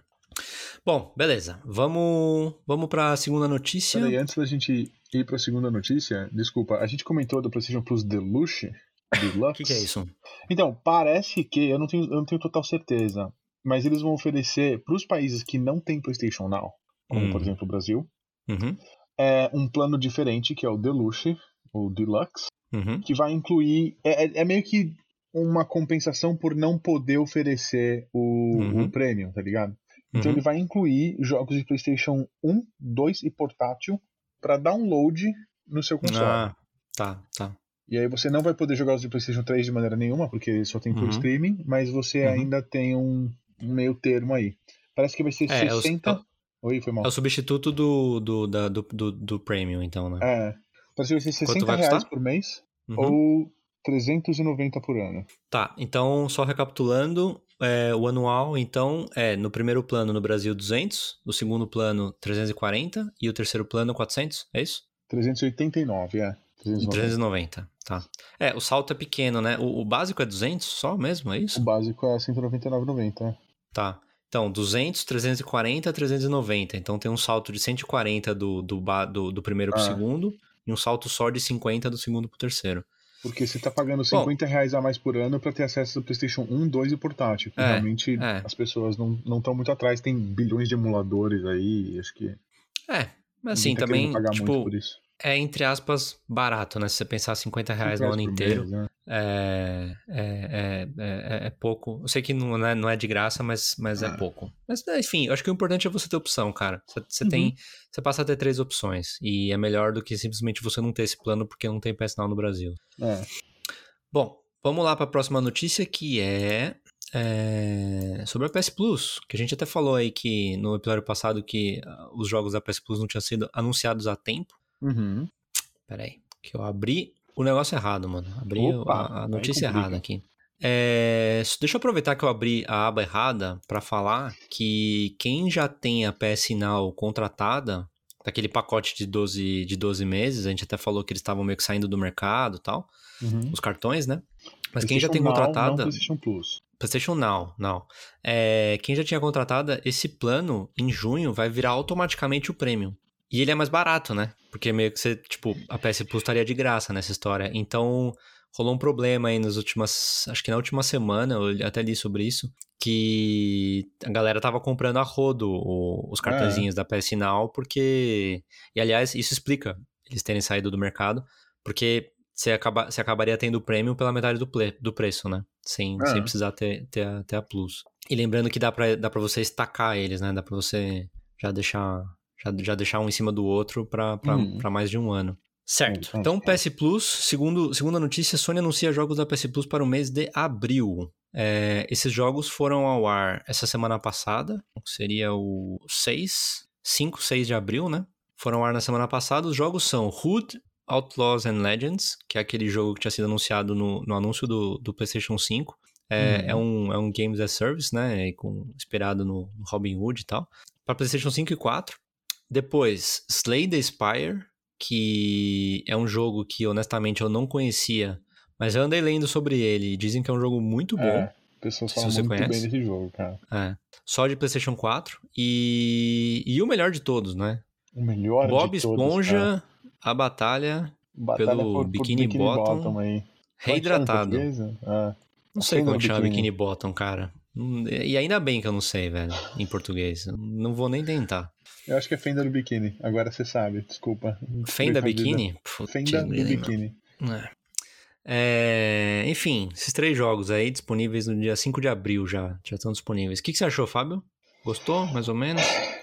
Bom, beleza. Vamos, vamos para a segunda notícia. Peraí, antes da gente ir pra segunda notícia, desculpa, a gente comentou do PlayStation Plus Deluxe. O Deluxe. que, que é isso? Então, parece que, eu não tenho, eu não tenho total certeza, mas eles vão oferecer para os países que não têm PlayStation Now, como Hum. por exemplo o Brasil, Uhum, é um plano diferente que é o Deluxe, ou Deluxe, uhum, que vai incluir. É, é- é meio que uma compensação por não poder oferecer o, Uhum. o Premium, tá ligado? Então uhum. ele vai incluir jogos de PlayStation 1, 2 e portátil para download no seu console. Ah, tá, tá. E aí você não vai poder jogar os de PlayStation 3 de maneira nenhuma, porque só tem por Uhum. streaming, mas você Uhum. ainda tem um, um meio termo aí. Parece que vai ser É, é o- 60. Oi, foi mal. É o substituto do, do, da- do, do, do Premium, então, né? É. Parece que vai ser Quanto 60 vai reais por mês Uhum. ou 390 por ano. Tá, então, só recapitulando, é, o anual, então, é no primeiro plano no Brasil 200, no segundo plano 340 e o terceiro plano 400, é isso? 389, é. 390. 390, tá. É, o salto é pequeno, né? O, o básico é 200 só mesmo, é isso? O básico é 199,90. é. Tá. Então, 200, 340, 390. Então tem um salto de 140 do, do, do, do primeiro pro Ah. segundo e um salto só de 50 do segundo pro terceiro. Porque você tá pagando 50 reais a mais por ano pra ter acesso ao PlayStation 1, 2 e portátil. É, realmente é. as pessoas não estão muito atrás. Tem bilhões de emuladores aí. Acho que. É, mas assim, tá também, tipo, por isso. É entre aspas barato, né? Se você pensar 50 reais no 50 ano inteiro, mês, né? é, é, é, é, é pouco. Eu sei que não é, não é de graça, mas, mas é Ah. pouco. Mas, enfim, eu acho que o importante é você ter opção, cara. Você, você Uhum. tem. Você passa a ter três opções. E é melhor do que simplesmente você não ter esse plano porque não tem Now no Brasil. É. Bom, vamos lá para a próxima notícia que é, é, sobre a PS Plus, que a gente até falou aí que no episódio passado que ah, os jogos da PS Plus não tinham sido anunciados a tempo. Uhum. Peraí, que eu abri o negócio errado, mano. Abri Opa, a, a notícia errada aqui. É, deixa eu aproveitar que eu abri a aba errada pra falar que quem já tem a PS Now contratada, daquele pacote de 12, de 12 meses, a gente até falou que eles estavam meio que saindo do mercado e tal, Uhum. os cartões, né? Mas quem já tem Now, contratada. Não PlayStation Plus. PlayStation Now, não. É, quem já tinha contratada, esse plano em junho vai virar automaticamente o Premium. E ele é mais barato, né? Porque meio que você, tipo, a PS Plus estaria de graça nessa história. Então, rolou um problema aí nas últimas. Acho que na última semana, eu até li sobre isso. Que a galera tava comprando a rodo o- os cartõezinhos da PS Now, porque. E aliás, isso explica eles terem saído do mercado, porque você, acaba, você acabaria tendo o Premium pela metade do, ple- do preço, né? Sem, É. sem precisar ter, ter, a, ter a Plus. E lembrando que dá pra, dá pra você estacar eles, né? Dá pra você já deixar, já, já deixar um em cima do outro pra, Hum. pra mais de um ano. Certo. Hum, Então, hum. PS Plus, segundo, segundo a notícia, Sony anuncia jogos da PS Plus para o mês de abril. É, esses jogos foram ao ar essa semana passada, que seria o 6, 5, 6 de abril, né? Foram ao ar na semana passada. Os jogos são Hood, Outlaws and Legends, que é aquele jogo que tinha sido anunciado no, no anúncio do, do PlayStation 5. É, Uhum. é, um, é um Games as Service, né? Com, inspirado no, no Robin Hood e tal. Para PlayStation 5 e 4. Depois, Slay the Spire, que é um jogo que honestamente eu não conhecia, mas eu andei lendo sobre ele e dizem que é um jogo muito bom. É, pessoas falam muito conhece. bem desse jogo, cara. É. Só de PlayStation 4. E, e o melhor de todos, né? O melhor Bob de todos, Esponja, cara. a batalha, Batalha pelo por, por Bikini Bottom, aí. reidratado. Como é português? Ah, Não sei como chama Bikini. Bikini Bottom, cara. Hum, E ainda bem que eu não sei, velho, em português. Não vou nem tentar. Eu acho que é Fenda do Biquíni. Agora você sabe, desculpa. Fenda. Bikini? Putz, Fenda do. Biquíni. É. É, enfim, esses três jogos aí disponíveis no dia 5 de abril já, já estão disponíveis. O que, que você achou, Fábio? Gostou, mais ou menos?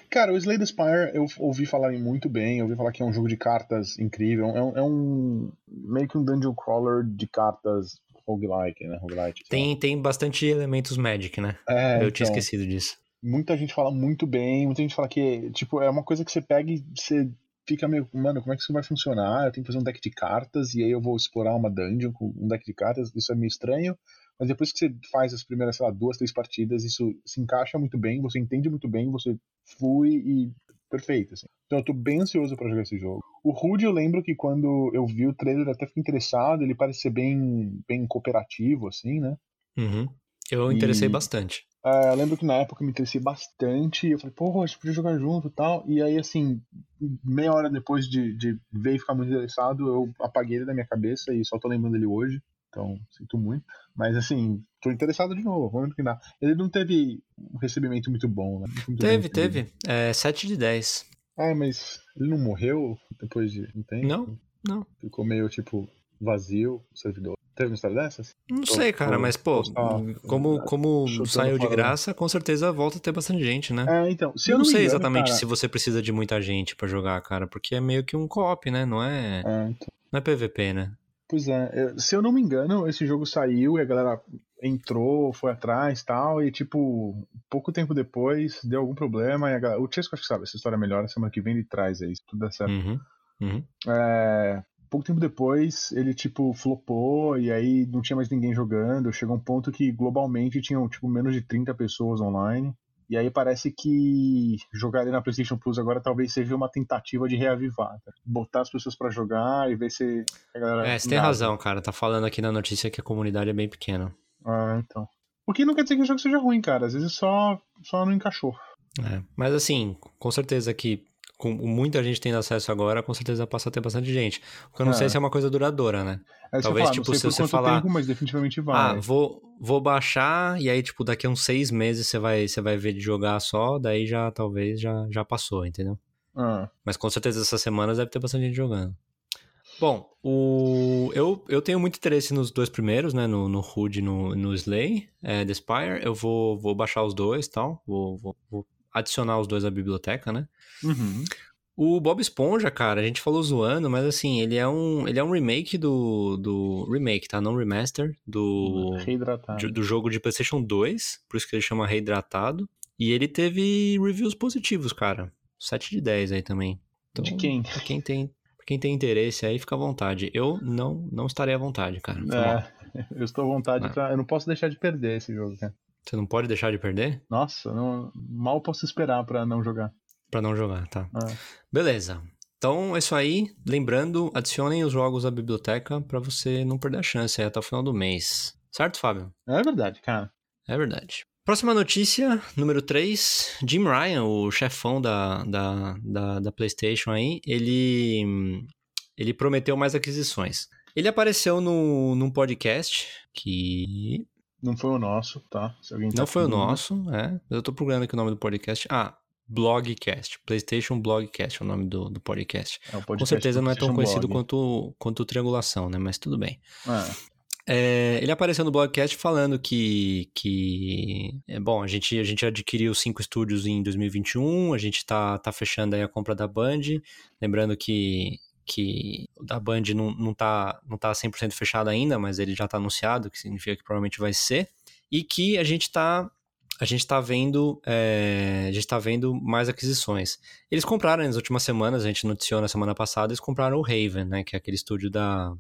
Cara, o Slay the Spire eu ouvi falarem muito bem, eu ouvi falar que é um jogo de cartas incrível. É um, é um- meio que um dungeon crawler de cartas roguelike, né? Roguelite. lá. Tem, tem bastante elementos Magic, né? É, Eu tinha então, esquecido disso. Muita gente fala muito bem, muita gente fala que, tipo, é uma coisa que você pega e você fica meio, mano, como é que isso vai funcionar? Eu tenho que fazer um deck de cartas e aí eu vou explorar uma dungeon com um deck de cartas, isso é meio estranho. Mas depois que você faz as primeiras, sei lá, duas, três partidas, isso se encaixa muito bem, você entende muito bem, você flui e perfeito, assim. Então eu tô bem ansioso pra jogar esse jogo. O Rude eu lembro que quando eu vi o trailer eu até fiquei interessado, ele parece ser bem, bem cooperativo, assim, né? Uhum. Eu me interessei E- bastante. É, eu lembro que na época eu me interessei bastante, eu falei, pô, a gente podia jogar junto e tal. E aí, assim, meia hora depois de, de ver e ficar muito interessado, eu apaguei ele da minha cabeça e só tô lembrando dele hoje. Então, sinto muito. Mas, assim, tô interessado de novo, vamos dá. Ele não teve um recebimento muito bom, né? Muito Teve, teve. É, 7 de 10. Ah, mas ele não morreu depois de um tempo? Não, não. Ficou meio, tipo, vazio o servidor. Teve uma história dessas? Não Tô- sei, cara, tô- mas, pô, como, como saiu de graça, com certeza volta a ter bastante gente, né? É, então, se eu eu não me sei engano, exatamente cara- se você precisa de muita gente pra jogar, cara, porque é meio que um co-op, né? Não é, É, então. não é PVP, né? Pois é, se eu não me engano, esse jogo saiu e a galera entrou, foi atrás e tal, e tipo, pouco tempo depois deu algum problema e a galera... O Chesco acho que sabe essa história melhor, semana que vem ele traz aí, se tudo der certo. Uhum. Uhum. É, pouco tempo depois ele tipo flopou e aí não tinha mais ninguém jogando, chegou um ponto que globalmente tinham tipo menos de 30 pessoas online. E aí parece que jogar ele na PlayStation Plus agora talvez seja uma tentativa de reavivar, tá? botar as pessoas pra jogar e ver se a galera É, você tem razão, cara. Tá falando aqui na notícia que a comunidade é bem pequena. Ah, então. O que não quer dizer que o jogo seja ruim, cara. Às vezes só, só não encaixou. É. Mas assim, com certeza que com muita gente tendo acesso agora, com certeza passa a ter bastante gente. O que eu não É. sei se é uma coisa duradoura, né? Você Talvez, fala, tipo, se você falar, tempo, mas definitivamente Ah, vai. vou, vou baixar e aí, tipo, daqui a uns seis meses você vai, você vai ver de jogar só, daí já talvez já, já passou, entendeu? Ah, Mas com certeza essas semanas deve ter bastante gente jogando. Bom, o... eu, eu tenho muito interesse nos dois primeiros, né? No, no Hood e no, no Slay, é, The Spire. Eu vou, vou baixar os dois e tal. Vou, vou, vou adicionar os dois à biblioteca, né? uhum. O Bob Esponja, cara, a gente falou zoando, mas assim, ele é um, ele é um remake do, do... Remake, tá? Não remaster. Do, Reidratado. do jogo de PlayStation 2, por isso que ele chama Reidratado. E ele teve reviews positivos, cara. 7 de 10 aí também. Então, De quem? Pra quem tem. Pra quem tem interesse aí, fica à vontade. Eu não, não estarei à vontade, cara. É, eu estou à vontade É. pra. Eu não posso deixar de perder esse jogo, cara. Você não pode deixar de perder Nossa, não... mal posso esperar pra não jogar. pra não jogar, tá? É. Beleza. Então é isso aí. Lembrando, adicionem os jogos à biblioteca pra você não perder a chance até o final do mês. Certo, Fábio? É verdade, cara. É verdade. Próxima notícia, número 3. Jim Ryan, o chefão da, da, da, da PlayStation aí, ele, ele prometeu mais aquisições. Ele apareceu no, num podcast que Não foi o nosso, tá? Se alguém tá não foi o nosso, é. Eu tô procurando aqui o nome do podcast. Ah, Blogcast. PlayStation Blogcast é o nome do, do podcast. É, o Com podcast certeza não é tão conhecido Blog. quanto, quanto o Triangulação, né? Mas tudo bem. É. É, ele apareceu no blogcast falando que, que é bom, a gente, a gente adquiriu cinco estúdios em 2021, a gente tá, tá fechando aí a compra da Band, lembrando que, que o da Band não, não, tá, não tá 100% fechado ainda, mas ele já tá anunciado, que significa que provavelmente vai ser, e que a gente tá a gente tá vendo é, a gente tá vendo mais aquisições. Eles compraram nas últimas semanas, a gente noticiou na semana passada, eles compraram o Raven, né, que é aquele estúdio da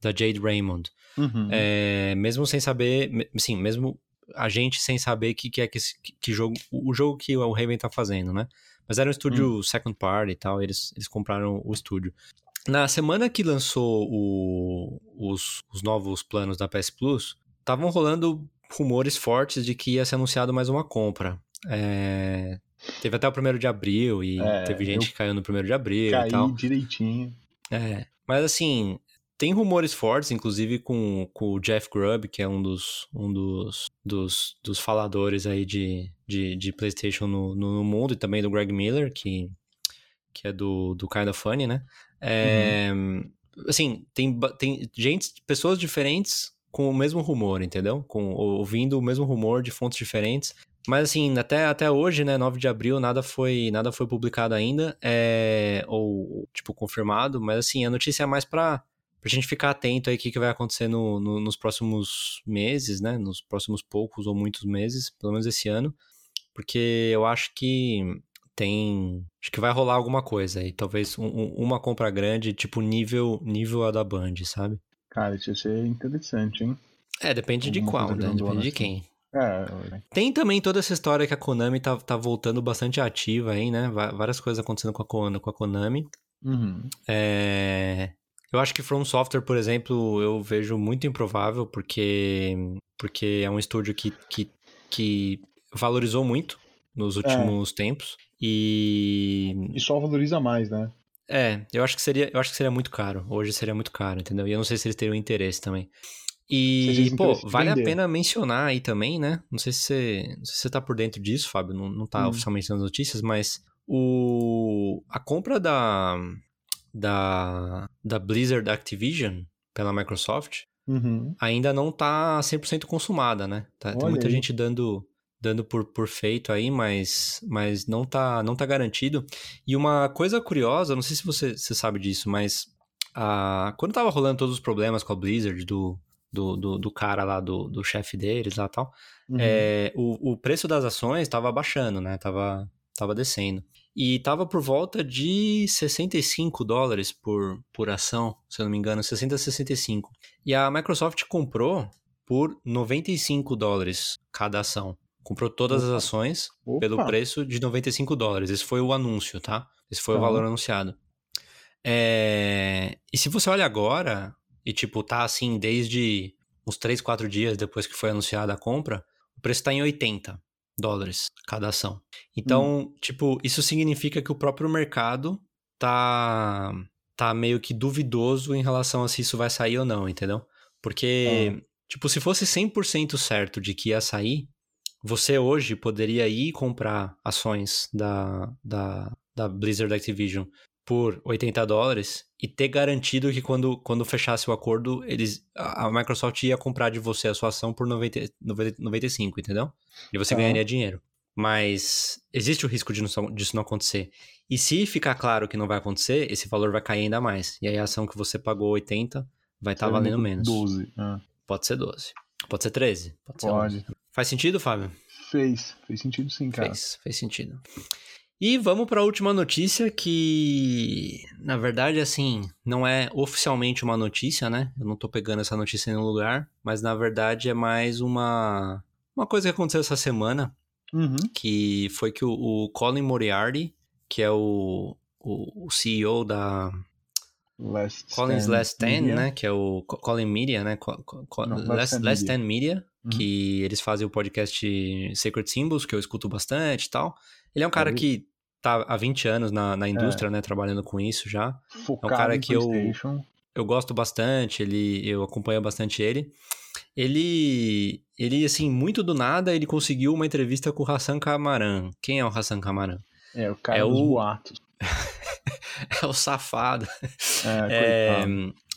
da Jade Raymond. Uhum. É, mesmo sem saber, sim, mesmo a gente sem saber que, que é que, que, jogo, o jogo que o Raven tá fazendo, né? Mas era um estúdio second party e tal, eles, eles compraram o estúdio. Na semana que lançou o- os, os novos planos da PS Plus, estavam rolando rumores fortes de que ia ser anunciado mais uma compra. É, teve até o primeiro de abril e É, teve gente que caiu no primeiro de abril e tal. direitinho. É, mas assim, tem rumores fortes, inclusive com, com o Jeff Grubb, que é um dos, um dos, dos, dos faladores aí de, de, de PlayStation no, no, mundo, e também do Greg Miller, que, que é do, do Kind of Funny, né? É, Assim, tem, tem gente, pessoas diferentes com o mesmo rumor, entendeu? Com, ouvindo o mesmo rumor de fontes diferentes. Mas assim, até, até hoje, né, 9 de abril, nada foi, nada foi publicado ainda, é, ou, tipo, confirmado, mas assim, a notícia é mais pra, pra gente ficar atento aí o que, que vai acontecer no, no- nos próximos meses, né, nos próximos poucos ou muitos meses, pelo menos esse ano, porque eu acho que tem, acho que vai rolar alguma coisa aí, talvez um- um- uma compra grande, tipo, nível, nível a da Band, sabe? Cara, isso ia ser interessante, hein? É, depende de qual, né, depende de assim. quem. É, Tem também toda essa história que a Konami tá, tá voltando bastante ativa aí, né? Várias coisas acontecendo com a, Kon- com a Konami. uhum. É, Eu acho que From Software, por exemplo, eu vejo muito improvável, porque, porque é um estúdio que, que, que valorizou muito nos últimos tempos. E E só valoriza mais, né? é, eu acho que seria, eu acho que seria muito caro. Hoje seria muito caro, entendeu? E eu não sei se eles teriam interesse também. E, pô, vale a pena mencionar aí também, né? Não sei se você, não sei se você tá por dentro disso, Fábio, não, não tá Hum. oficialmente nas notícias, mas o a compra da da da Blizzard Activision pela Microsoft Uhum. ainda não tá 100% consumada, né? Tá- tem muita aí. gente dando dando por, por feito aí, mas, mas não tá não tá garantido. E uma coisa curiosa, não sei se você, você sabe disso, mas ah, quando tava rolando todos os problemas com a Blizzard, do, do, do, do cara lá, do, do chefe deles lá e tal, Uhum. é, o, o preço das ações tava baixando, né? Tava, tava descendo. E tava por volta de 65 dólares por, por ação, se eu não me engano, 60 a 65. E a Microsoft comprou por 95 dólares cada ação. Comprou todas as Opa. ações Opa. pelo preço de 95 dólares. Esse foi o anúncio, tá? Esse foi o Tá. valor anunciado. É, E se você olha agora, e tipo, tá assim desde uns 3, 4 dias depois que foi anunciada a compra, o preço tá em 80 dólares cada ação. Então, tipo, isso significa que o próprio mercado tá, tá meio que duvidoso em relação a se isso vai sair ou não, entendeu? Porque, tipo, se fosse 100% certo de que ia sair, você hoje poderia ir comprar ações da, da, da Blizzard Activision por 80 dólares e ter garantido que quando, quando fechasse o acordo, eles a Microsoft ia comprar de você a sua ação por 90, 90 95, entendeu? E você Tá. ganharia dinheiro. Mas existe o risco de não- disso não acontecer. E se ficar claro que não vai acontecer, esse valor vai cair ainda mais. E aí a ação que você pagou 80 vai estar Seria valendo muito menos. 12. ah, Pode ser 12. Pode ser 13. Pode ser 11. pode. Faz sentido, Fábio? Fez. Fez sentido sim, cara. Fez, fez sentido. E vamos para a última notícia que, na verdade, assim, não é oficialmente uma notícia, né? Eu não tô pegando essa notícia em nenhum lugar, mas na verdade é mais uma uma coisa que aconteceu essa semana, Uhum. que foi que o, o Colin Moriarty, que é o, o, o CEO da Last Colin's Stand Last Media. né? Que é o Co- Colin Media, né? Co- co- Não, Last Last Media. Media, Uhum. que eles fazem o podcast Sacred Symbols, que eu escuto bastante e tal. Ele é um cara que tá há 20 anos na, na indústria, né? Trabalhando com isso já. Focado cara em que eu-. Eu gosto bastante, ele, eu acompanho bastante ele. Ele, ele, assim, muito do nada, ele conseguiu uma entrevista com o Hassan Kamaran. Quem é o Hassan Kamaran? É, o cara É o- boatos. É o safado. É, É,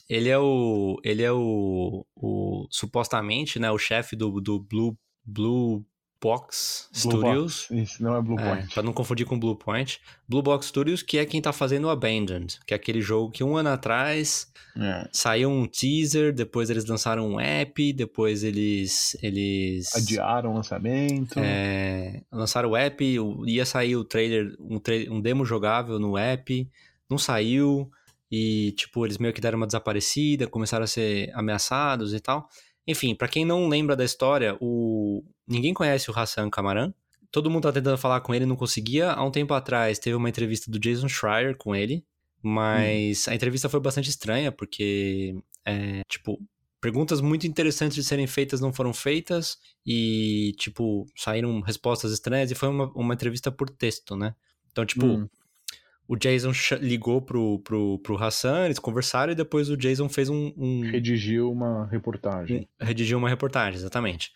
ele é o. Ele é o. o supostamente, né? O chefe do, do Blue, Blue Box Blue Studios. Box. Isso, não é Blue É, Point. pra não confundir com Blue Point. Blue Box Studios, que é quem tá fazendo o Abandoned, que é aquele jogo que um ano atrás É. saiu um teaser, depois eles lançaram um app, depois eles. eles Adiaram o lançamento. é, lançaram o app, ia sair o trailer, um, tra- um demo jogável no app, não saiu, e tipo, eles meio que deram uma desaparecida, começaram a ser ameaçados e tal. Enfim, pra quem não lembra da história, o ninguém conhece o Hassan Kamaran. Todo mundo tá tentando falar com ele, não conseguia. Há um tempo atrás teve uma entrevista do Jason Schreier com ele, mas a entrevista foi bastante estranha, porque, é, tipo, perguntas muito interessantes de serem feitas não foram feitas e, tipo, saíram respostas estranhas e foi uma, uma entrevista por texto, né? Então, tipo, Hum. O Jason ligou pro, pro, pro Hassan, eles conversaram e depois o Jason fez um. um Redigiu uma reportagem. redigiu uma reportagem, exatamente.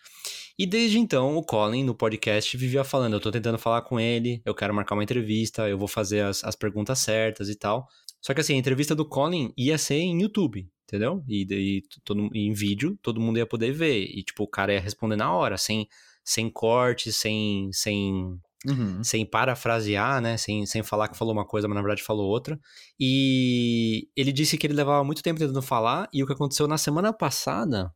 E desde então, o Colin, no podcast, vivia falando: eu tô tentando falar com ele, eu quero marcar uma entrevista, eu vou fazer as, as perguntas certas e tal. Só que assim, a entrevista do Colin ia ser em YouTube, entendeu? E, e todo, e em vídeo, todo mundo ia poder ver. E, tipo, o cara ia responder na hora, sem, sem corte, sem, sem, Uhum. sem parafrasear, né? Sem, sem falar que falou uma coisa, mas na verdade falou outra. E ele disse que ele levava muito tempo tentando falar, e o que aconteceu na semana passada,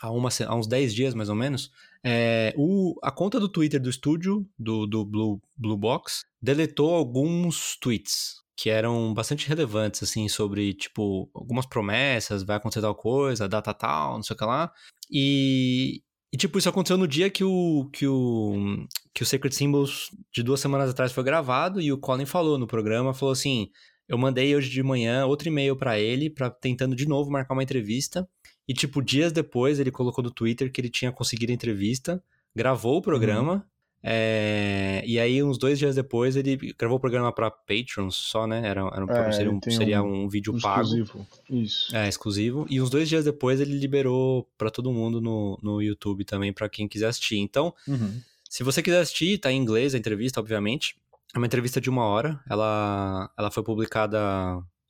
há, uma, há uns 10 dias mais ou menos, é, o, a conta do Twitter do estúdio, do, do Blue, Blue Box, deletou alguns tweets que eram bastante relevantes, assim, sobre, tipo, algumas promessas, vai acontecer tal coisa, data tal, não sei o que lá. E, e tipo, isso aconteceu no dia que o, que o, que o Sacred Symbols de duas semanas atrás foi gravado e o Colin falou no programa, falou assim, eu mandei hoje de manhã outro e-mail pra ele, para tentando de novo marcar uma entrevista. E, tipo, dias depois ele colocou no Twitter que ele tinha conseguido a entrevista, gravou o programa. É, e aí, uns dois dias depois, ele gravou o programa pra Patrons só, né? Era, era, É, seria, um, seria um- um vídeo Um pago. exclusivo. Isso. É, exclusivo. E uns dois dias depois ele liberou pra todo mundo no, no YouTube também, pra quem quiser assistir. Então, Uhum. se você quiser assistir, tá em inglês a entrevista, obviamente. É uma entrevista de uma hora. Ela, ela foi publicada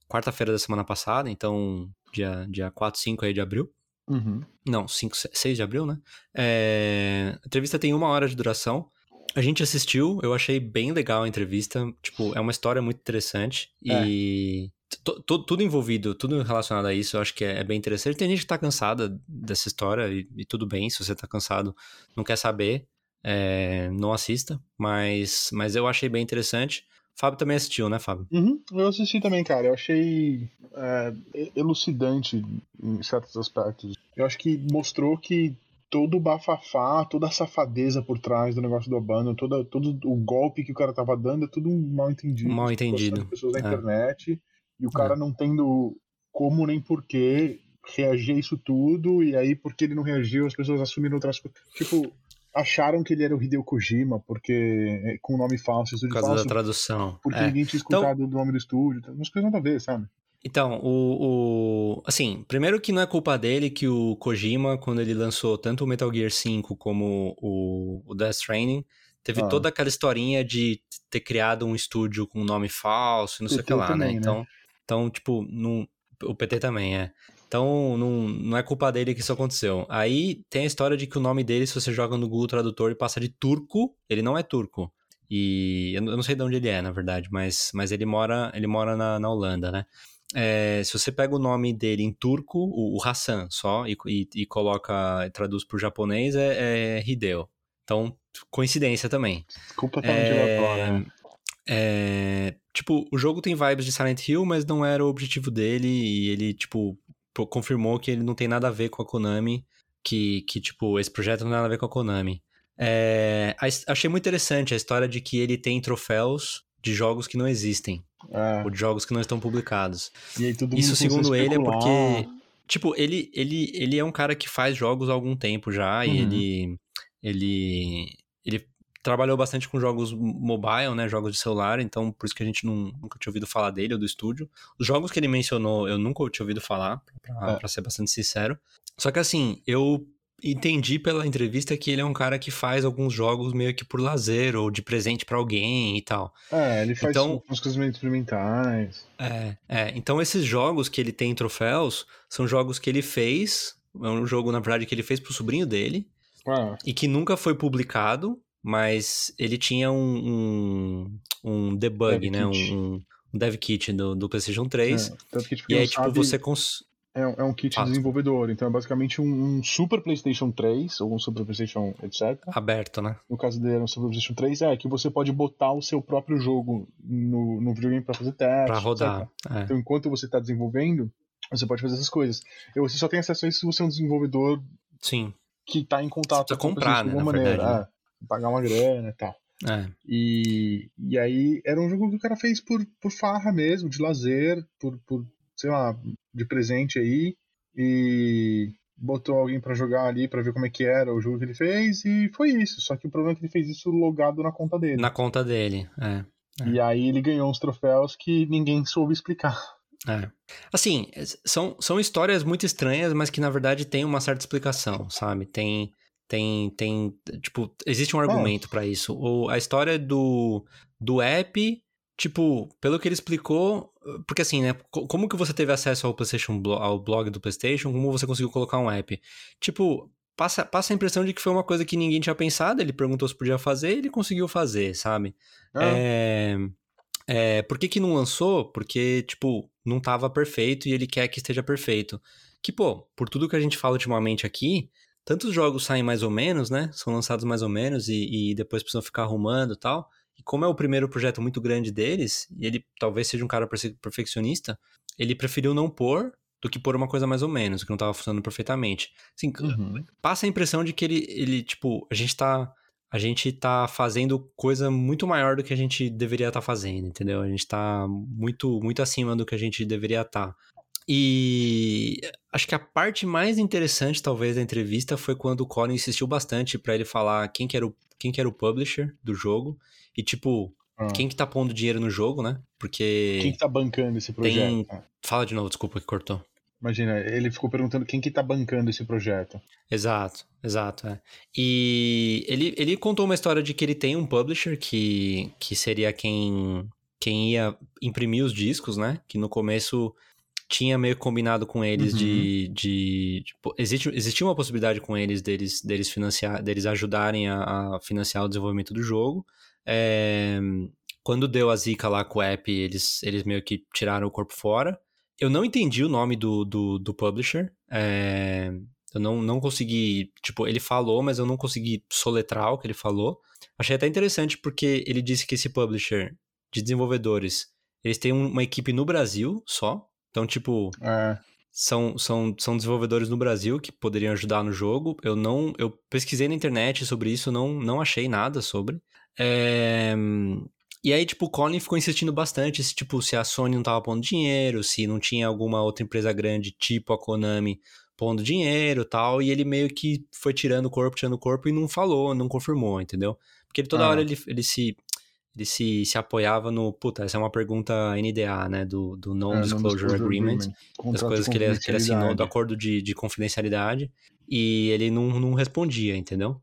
quarta-feira da semana passada, então dia, dia 4, 5 aí de abril. Uhum. Não, 5, 6 de abril, né? É, A entrevista tem uma hora de duração. A gente assistiu, eu achei bem legal a entrevista. Tipo, é uma história muito interessante. E to- to- tudo envolvido, tudo relacionado a isso, eu acho que é, é bem interessante. Tem gente que tá cansada dessa história, e, e tudo bem, se você tá cansado, não quer saber, é, não assista. Mas, mas eu achei bem interessante. Fábio também assistiu, né, Fábio? Uhum. Eu assisti também, cara. Eu achei é, elucidante em certos aspectos. Eu acho que mostrou que todo o bafafá, toda a safadeza por trás do negócio do Abano, toda, todo o golpe que o cara tava dando é tudo um mal entendido. Mal Situação entendido. De pessoas na É. internet. E o cara não tendo como nem porquê reagir a isso tudo. E aí, porque ele não reagiu, as pessoas assumiram outras coisas. Tipo, acharam que ele era o Hideo Kojima, porque é, com o nome falso, Por estúdio causa falso, da tradução. porque É. ninguém tinha escutado o nome do estúdio. então, Umas coisas nada a ver, sabe? Então, o, o- Assim, primeiro que não é culpa dele que o Kojima, quando ele lançou tanto o Metal Gear 5 como o, o Death Stranding, teve Ah. toda aquela historinha de ter criado um estúdio com nome falso, não sei o que lá, também, né? né? Então, então tipo, não, o PT também, é. Então, não, não é culpa dele que isso aconteceu. Aí tem a história de que o nome dele, se você joga no Google Tradutor e passa de turco, ele não é turco. E eu não eu não sei de onde ele é, na verdade, mas, mas ele mora, ele mora na, na Holanda, né? É, se você pega o nome dele em turco, o, o Hassan só, e, e, e coloca, traduz pro japonês, é, é Hideo. Então, coincidência também. Completamente É, aleatório. né? É, tipo, o jogo tem vibes de Silent Hill, mas não era o objetivo dele e ele, tipo, confirmou que ele não tem nada a ver com a Konami, que, que tipo, esse projeto não tem nada a ver com a Konami. É, achei muito interessante a história de que ele tem troféus de jogos que não existem. É. Ou de jogos que não estão publicados. Isso, segundo ele, é porque. Tipo, ele, ele, ele é um cara que faz jogos há algum tempo já, uhum. e ele. Ele. Ele trabalhou bastante com jogos mobile, né? Jogos de celular, então por isso que a gente não, nunca tinha ouvido falar dele ou do estúdio. Os jogos que ele mencionou, eu nunca tinha ouvido falar, pra, é. pra ser bastante sincero. Só que assim, eu entendi pela entrevista que ele é um cara que faz alguns jogos meio que por lazer ou de presente para alguém e tal. É, ele faz então, umas coisas meio experimentais. É, é, então esses jogos que ele tem troféus são jogos que ele fez, é um jogo na verdade que ele fez pro sobrinho dele ah. e que nunca foi publicado, mas ele tinha um, um, um debug, dev né, kit. um, um dev kit do, do PlayStation 3. É, que, e aí, tipo, sabe... você cons é, um, é um kit desenvolvedor, então é basicamente um, um, Super PlayStation 3 ou um Super PlayStation, etc. Aberto, né? No caso dele era um Super PlayStation 3, é que você pode botar o seu próprio jogo no, no videogame para fazer teste. Pra rodar. É. Então enquanto você está desenvolvendo, você pode fazer essas coisas. E você só tem acesso a isso se você é um desenvolvedor Sim. que está em contato você com comprar, né, de alguma maneira. Verdade, né? é, pagar uma grana e tal. É. E, e aí era um jogo que o cara fez por, por farra mesmo, de lazer, por, por sei lá, de presente aí e botou alguém para jogar ali para ver como é que era o jogo que ele fez e foi isso. Só que o problema é que ele fez isso logado na conta dele. Na conta dele, é. é. E aí ele ganhou uns troféus que ninguém soube explicar. É. Assim, são, são histórias muito estranhas, mas que na verdade tem uma certa explicação, sabe? Tem tem tem tipo, existe um é. argumento é. para isso. Ou a história do do app Tipo, pelo que ele explicou, porque assim, né? Como que você teve acesso ao PlayStation ao blog do PlayStation? Como você conseguiu colocar um app? Tipo, passa, passa a impressão de que foi uma coisa que ninguém tinha pensado. Ele perguntou se podia fazer, e ele conseguiu fazer, sabe? Ah. É, é, por que que não lançou? Porque, tipo, não tava perfeito e ele quer que esteja perfeito. Que, pô, por tudo que a gente fala ultimamente aqui, tantos jogos saem mais ou menos, né? São lançados mais ou menos e, e depois precisam ficar arrumando e tal. E como é o primeiro projeto muito grande deles, e ele talvez seja um cara perfeccionista, ele preferiu não pôr do que pôr uma coisa mais ou menos, que não estava funcionando perfeitamente. Assim, uhum. passa a impressão de que ele, ele, tipo, a gente tá. A gente tá fazendo coisa muito maior do que a gente deveria estar tá fazendo, entendeu? A gente tá muito, muito acima do que a gente deveria estar. Tá. E acho que a parte mais interessante, talvez, da entrevista foi quando o Colin insistiu bastante para ele falar quem que, era o, quem que era o publisher do jogo e, tipo, ah. quem que tá pondo dinheiro no jogo, né? Porque. Quem que tá bancando esse projeto? Tem... Fala de novo, desculpa que cortou. Imagina, ele ficou perguntando quem que tá bancando esse projeto. Exato, exato. É. E ele, ele contou uma história de que ele tem um publisher que, que seria quem, quem ia imprimir os discos, né? Que no começo tinha meio combinado com eles uhum. de, de, de, existe, existia uma possibilidade com eles deles, deles financiar, deles ajudarem a, a financiar o desenvolvimento do jogo. É, quando deu a zica lá com o app, eles, eles meio que tiraram o corpo fora. Eu não entendi o nome do, do, do publisher. É, eu não, não consegui. Tipo, ele falou, mas eu não consegui soletrar o que ele falou. Achei até interessante porque ele disse que esse publisher de desenvolvedores eles têm uma equipe no Brasil só. Então, tipo. É. São, são, são desenvolvedores no Brasil que poderiam ajudar no jogo. Eu não. Eu pesquisei na internet sobre isso, não, não achei nada sobre. É... E aí, tipo, o Colin ficou insistindo bastante se, tipo, se a Sony não tava pondo dinheiro, se não tinha alguma outra empresa grande, tipo a Konami, pondo dinheiro e tal, e ele meio que foi tirando o corpo, tirando o corpo e não falou, não confirmou, entendeu? Porque ele, toda ah. hora ele, ele se ele se, se apoiava no, puta, essa é uma pergunta NDA, né, do, do Non-Disclosure é, Agreement, Agreement. das coisas que ele, que ele assinou, do acordo de, de confidencialidade, e ele não, não respondia, entendeu?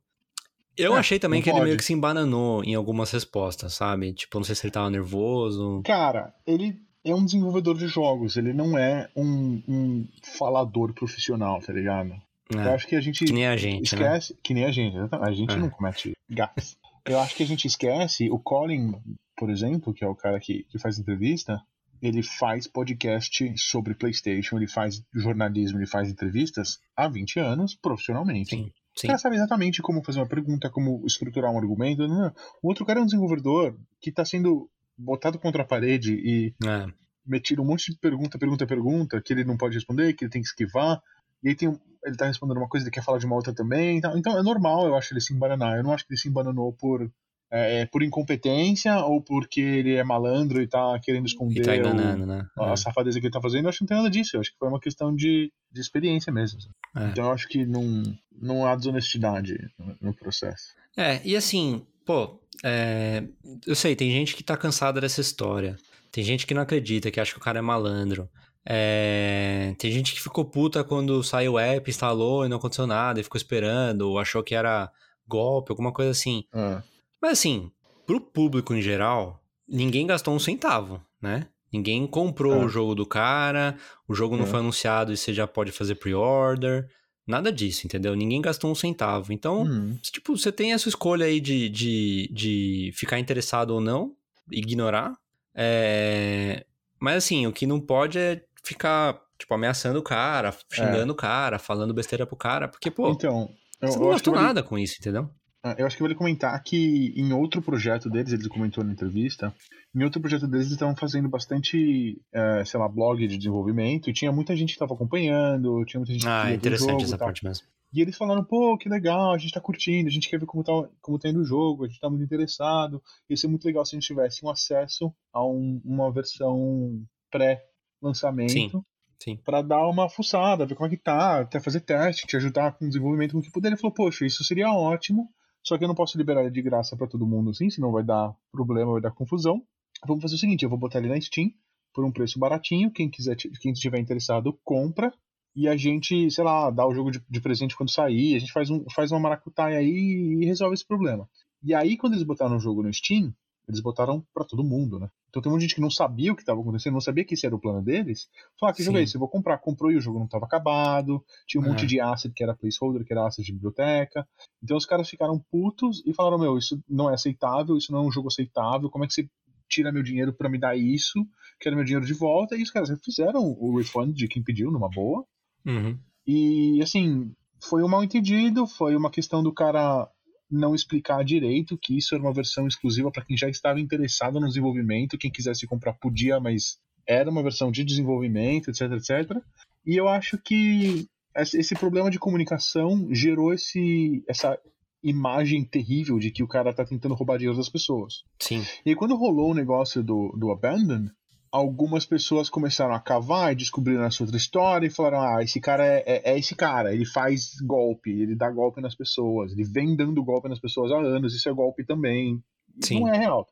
Eu é, achei também que pode. ele meio que se embananou em algumas respostas, sabe? Tipo, não sei se ele tava nervoso. Cara, ele é um desenvolvedor de jogos, ele não é um, um falador profissional, tá ligado? É, eu acho que a gente. Que nem a gente. Né? Esquece. Né? Que nem a gente, a gente é. não comete gafes. Eu acho que a gente esquece, o Colin, por exemplo, que é o cara que, que faz entrevista, ele faz podcast sobre PlayStation, ele faz jornalismo, ele faz entrevistas há 20 anos profissionalmente. Sim. Sim. O cara sabe exatamente como fazer uma pergunta, como estruturar um argumento. Não, O outro cara é um desenvolvedor que está sendo botado contra a parede e É. metido um monte de pergunta, pergunta, pergunta, que ele não pode responder, que ele tem que esquivar. E aí tem ele tá respondendo uma coisa, ele quer falar de uma outra também. Então, então é normal, eu acho, ele se embananar. Eu não acho que ele se embananou por, é, por incompetência ou porque ele é malandro e tá querendo esconder E tá o- enganando, né? a safadeza que ele tá fazendo. Eu acho que não tem nada disso. Eu acho que foi uma questão de, de experiência mesmo. É. Então eu acho que não, não há desonestidade no- no processo. É, e assim, pô, é, eu sei, tem gente que tá cansada dessa história. Tem gente que não acredita, que acha que o cara é malandro. É, tem gente que ficou puta quando saiu o app, instalou e não aconteceu nada, e ficou esperando, ou achou que era golpe, alguma coisa assim. Ah, Mas assim, pro público em geral, ninguém gastou um centavo, né? Ninguém comprou É. o jogo do cara, o jogo não É. foi anunciado e você já pode fazer pre-order. Nada disso, entendeu? Ninguém gastou um centavo. Então, hum, Tipo, você tem essa escolha aí de, de, de ficar interessado ou não, ignorar. É... Mas assim, o que não pode é ficar, tipo, ameaçando o cara, xingando o cara, falando besteira pro cara, porque, pô, então, eu, você não gastou nada com isso, entendeu? Ah, Eu acho que vale comentar que em outro projeto deles, ele comentou na entrevista, em outro projeto deles eles estavam fazendo bastante, eh, sei lá, blog de desenvolvimento e tinha muita gente que estava acompanhando, tinha muita gente que Ah, ver o interessante jogo essa tal. parte mesmo. E eles falaram, pô, que legal, a gente tá curtindo, a gente quer ver como tá, como tá indo o jogo, a gente tá muito interessado. Ia ser muito legal se a gente tivesse um acesso a um- uma versão pré-lançamento Sim. para dar uma fuçada, ver como é que tá, até fazer teste, te ajudar com o desenvolvimento com o que puder. Ele falou, poxa, isso seria ótimo, só que eu não posso liberar ele de graça para todo mundo assim, senão vai dar problema, vai dar confusão. Vamos fazer o seguinte, eu vou botar ele na Steam por um preço baratinho, quem quiser, quem estiver interessado, compra. E a gente, sei lá, dá o jogo de, de presente quando sair, a gente faz, um, faz uma maracutaia aí e resolve esse problema. E aí, quando eles botaram o jogo no Steam, eles botaram pra todo mundo, né? Então tem muita gente que não sabia o que estava acontecendo, não sabia que esse era o plano deles. Falou, ah, que jogo é esse? Eu vou comprar. Comprou e o jogo não estava acabado. Tinha um É. monte de asset que era placeholder, que era asset de biblioteca. Então os caras ficaram putos e falaram, meu, isso não é aceitável, isso não é um jogo aceitável, como é que você tira meu dinheiro pra me dar isso? Quero meu dinheiro de volta. E os caras fizeram o refund de quem pediu, numa boa. Uhum. E, assim, foi um mal entendido, foi uma questão do cara não explicar direito que isso era uma versão exclusiva para quem já estava interessado no desenvolvimento, quem quisesse comprar podia, mas era uma versão de desenvolvimento, etc, etc. E eu acho que esse problema de comunicação gerou esse, essa imagem terrível de que o cara tá tentando roubar dinheiro das pessoas. Sim. E aí, quando rolou o negócio do, do Abandon, algumas pessoas começaram a cavar e descobriram essa outra história e falaram: ah, esse cara é, é, é esse cara, ele faz golpe, ele dá golpe nas pessoas, ele vem dando golpe nas pessoas há anos, isso é golpe também. Sim. Não é real.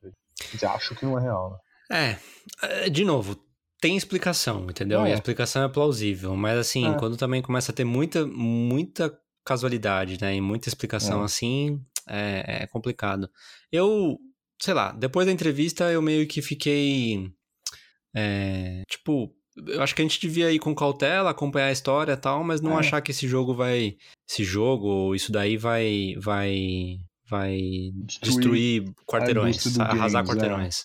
tá? Acho que não é real. Né? É, é, de novo, tem explicação, entendeu? É. E a explicação é plausível, mas assim, É. quando também começa a ter muita, muita casualidade, né, e muita explicação É. assim, é, é complicado. Eu, sei lá, depois da entrevista eu meio que fiquei, é, tipo, eu acho que a gente devia ir com cautela, acompanhar a história e tal, mas não É. achar que esse jogo vai, esse jogo ou isso daí vai, vai, vai destruir quarteirões, indústria do arrasar games, é. quarteirões.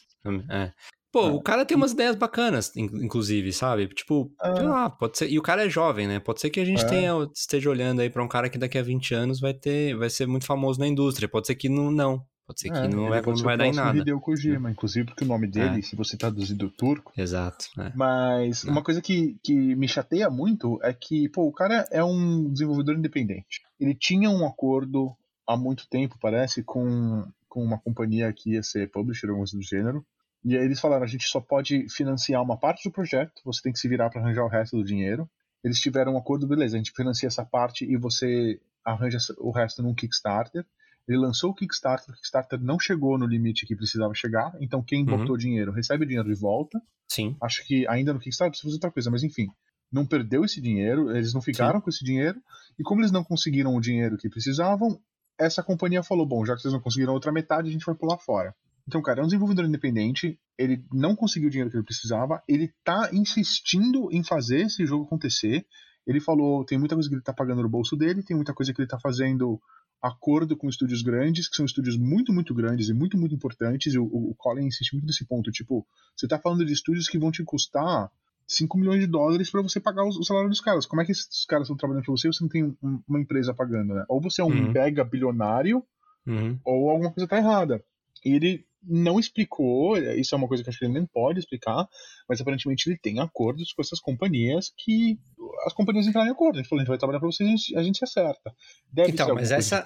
É. Pô, É. o cara tem umas ideias bacanas, in- inclusive, sabe? Tipo, É. sei lá, pode ser. E o cara é jovem, né? Pode ser que a gente tenha, esteja olhando aí pra um cara que daqui a 20 anos vai ter, vai ser muito famoso na indústria. Pode ser que não, não. Pode ser que É, não vai, vai o dar em nada. Hideo Kojima, inclusive porque o nome dele, É. se você traduzir do turco, Exato. é. Mas uma coisa que, que me chateia muito é que, pô, o cara é um desenvolvedor independente. Ele tinha um acordo há muito tempo, parece, com, com uma companhia que ia ser publisher, alguma coisa do gênero. E aí eles falaram, a gente só pode financiar uma parte do projeto, você tem que se virar para arranjar o resto do dinheiro. Eles tiveram um acordo, beleza, a gente financia essa parte e você arranja o resto num Kickstarter. Ele lançou o Kickstarter, o Kickstarter não chegou no limite que precisava chegar, então quem Uhum. botou dinheiro recebe o dinheiro de volta. Sim. Acho que ainda no Kickstarter precisa fazer outra coisa, mas enfim, não perdeu esse dinheiro, eles não ficaram com esse dinheiro, e como eles não conseguiram o dinheiro que precisavam, essa companhia falou: bom, já que vocês não conseguiram a outra metade, a gente vai pular fora. Então, cara, é um desenvolvedor independente, ele não conseguiu o dinheiro que ele precisava, ele tá insistindo em fazer esse jogo acontecer. Ele falou: tem muita coisa que ele tá pagando no bolso dele, tem muita coisa que ele tá fazendo acordo com estúdios grandes, que são estúdios muito, muito grandes e muito, muito importantes. E o, o Colin insiste muito nesse ponto. Tipo, você tá falando de estúdios que vão te custar 5 milhões de dólares para você pagar o salário dos caras. Como é que esses caras estão trabalhando para você e você não tem um- uma empresa pagando, né? Ou você é um Uhum. mega bilionário, Uhum. ou alguma coisa tá errada. E ele não explicou, isso é uma coisa que acho que ele nem pode explicar, mas aparentemente ele tem acordos com essas companhias que as companhias entraram em acordo. Ele falou, a gente vai trabalhar para vocês, a gente, a gente se acerta. Deve então, mas essa,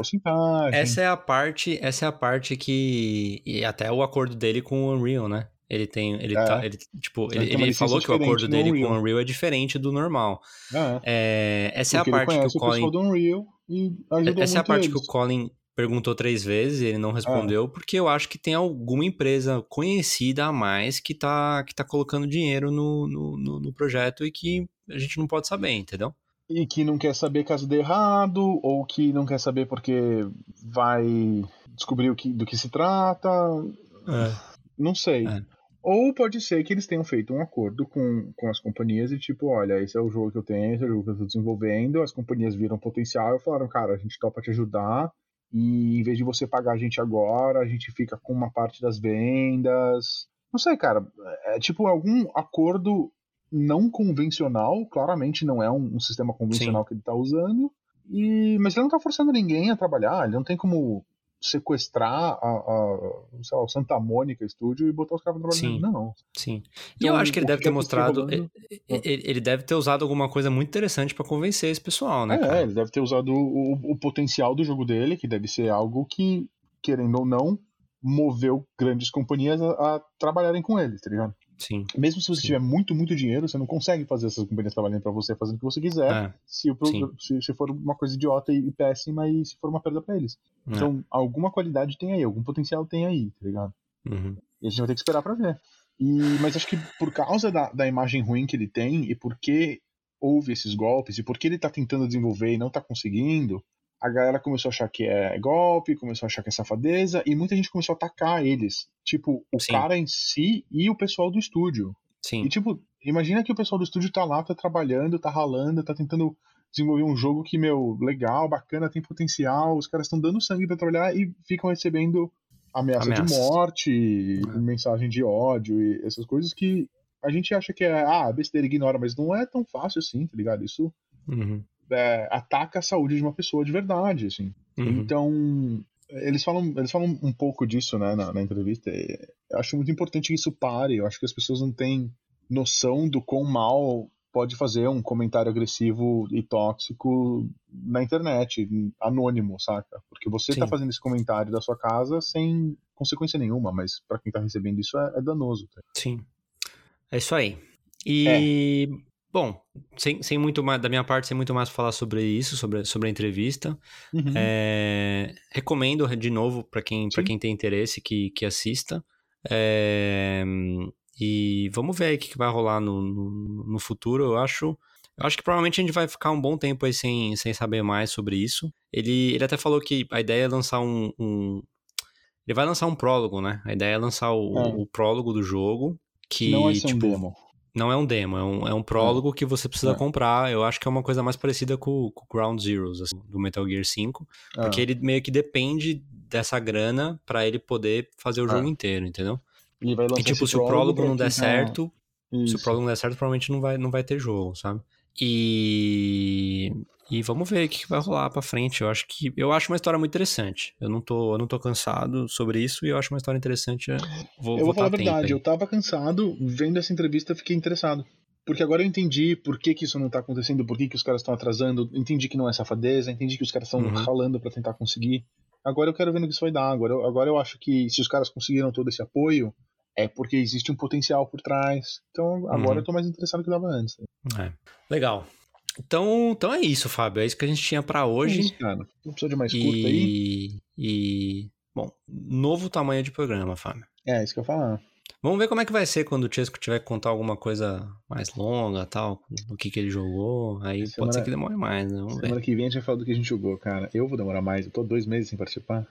essa é a parte, essa é a parte que e até o acordo dele com o Unreal, né? Ele tem, ele é. tá, ele, tipo, ele, ele falou que o acordo dele Unreal. com o Unreal é diferente do normal. É. É, essa Porque é a parte que o Colin. O do Unreal e essa é a parte eles. que o Colin perguntou três vezes e ele não respondeu, ah. porque eu acho que tem alguma empresa conhecida a mais que tá, que tá colocando dinheiro no, no, no, projeto e que a gente não pode saber, entendeu? E que não quer saber caso dê errado, ou que não quer saber porque vai descobrir o que, do que se trata. É. Não sei. É. Ou pode ser que eles tenham feito um acordo com, com as companhias e tipo, olha, esse é o jogo que eu tenho, esse é o jogo que eu estou desenvolvendo, as companhias viram potencial e falaram, cara, a gente topa te ajudar, e em vez de você pagar a gente agora, a gente fica com uma parte das vendas. Não sei, cara. É tipo algum acordo não convencional. Claramente não é um, um sistema convencional Sim. que ele está usando. E, mas ele não está forçando ninguém a trabalhar. Ele não tem como sequestrar a, a lá, o Santa Mônica Studio e botar os caras trabalhando. Sim, não. Sim. E então, eu acho que ele deve ter mostrado. Ele, ele, deve ter usado alguma coisa muito interessante para convencer esse pessoal, né? É, cara? ele deve ter usado o, o, potencial do jogo dele, que deve ser algo que, querendo ou não, moveu grandes companhias a, a trabalharem com ele, tá ligado? Sim. Mesmo se você Sim. tiver muito, muito dinheiro, você não consegue fazer essas companhias trabalhando para você, fazendo o que você quiser, é. se, o, se, se, for uma coisa idiota e, péssima e se for uma perda para eles. É. Então, alguma qualidade tem aí, algum potencial tem aí, tá ligado? Uhum. E a gente vai ter que esperar para ver. E, mas acho que por causa da, da imagem ruim que ele tem e porque houve esses golpes e porque ele tá tentando desenvolver e não tá conseguindo, a galera começou a achar que é golpe, começou a achar que é safadeza, e muita gente começou a atacar eles. Tipo, o Sim. cara em si e o pessoal do estúdio. Sim. E tipo, imagina que o pessoal do estúdio tá lá, tá trabalhando, tá ralando, tá tentando desenvolver um jogo que, meu, legal, bacana, tem potencial, os caras estão dando sangue para trabalhar e ficam recebendo ameaça Ameaças. de morte, é. mensagem de ódio e essas coisas que a gente acha que é, ah, besteira, ignora, mas não é tão fácil assim, tá ligado? Isso uhum é, ataca a saúde de uma pessoa de verdade, assim. Uhum. Então, eles falam, eles falam um pouco disso, né, na, na entrevista. eu acho muito importante que isso pare. Eu acho que as pessoas não têm noção do quão mal pode fazer um comentário agressivo e tóxico na internet, anônimo, saca? Porque você está fazendo esse comentário da sua casa sem consequência nenhuma, mas para quem está recebendo isso é, é danoso. Tá? Sim. É isso aí. E é. Bom, sem, sem muito mais, da minha parte, sem muito mais falar sobre isso, sobre, sobre a entrevista. Uhum. É, recomendo de novo para quem, quem tem interesse que, que assista. É, e vamos ver aí o que, que vai rolar no, no, no, futuro. Eu acho. Eu acho que provavelmente a gente vai ficar um bom tempo aí sem, sem saber mais sobre isso. Ele, ele até falou que a ideia é lançar um, um Ele vai lançar um prólogo, né? A ideia é lançar o, é. o prólogo do jogo. Que, Não vai ser tipo, um demo. Não é um demo, é um, é um prólogo é. que você precisa é. comprar. Eu acho que é uma coisa mais parecida com o Ground Zeroes, assim, do Metal Gear 5. É. Porque ele meio que depende dessa grana para ele poder fazer o jogo inteiro, entendeu? E, e tipo, se o prólogo não der certo, se o prólogo não der certo, provavelmente não vai, não vai ter jogo, sabe? E e vamos ver o que vai rolar para frente. Eu acho que eu acho uma história muito interessante. Eu não tô, eu não tô cansado sobre isso e eu acho uma história interessante. Vou, eu vou falar a verdade, eu tava cansado, vendo essa entrevista fiquei interessado. Porque agora eu entendi por que, que isso não tá acontecendo, por que, que os caras estão atrasando, entendi que não é safadeza, entendi que os caras estão uhum. ralando para tentar conseguir. Agora eu quero ver no que isso vai dar. Agora, eu, agora eu acho que se os caras conseguiram todo esse apoio, é porque existe um potencial por trás. Então agora uhum. eu tô mais interessado do que eu tava antes. É. Legal. Então, então é isso, Fábio. É isso que a gente tinha para hoje. É isso, cara. Não precisa de mais curto e... aí. E. Bom, novo tamanho de programa, Fábio. É, isso que eu falar. Vamos ver como é que vai ser quando o Chesco tiver que contar alguma coisa mais longa tal, do que, que ele jogou. Aí semana, pode ser que demore mais, né? Vamos semana ver. que vem a gente vai falar do que a gente jogou, cara. Eu vou demorar mais, eu tô dois meses sem participar.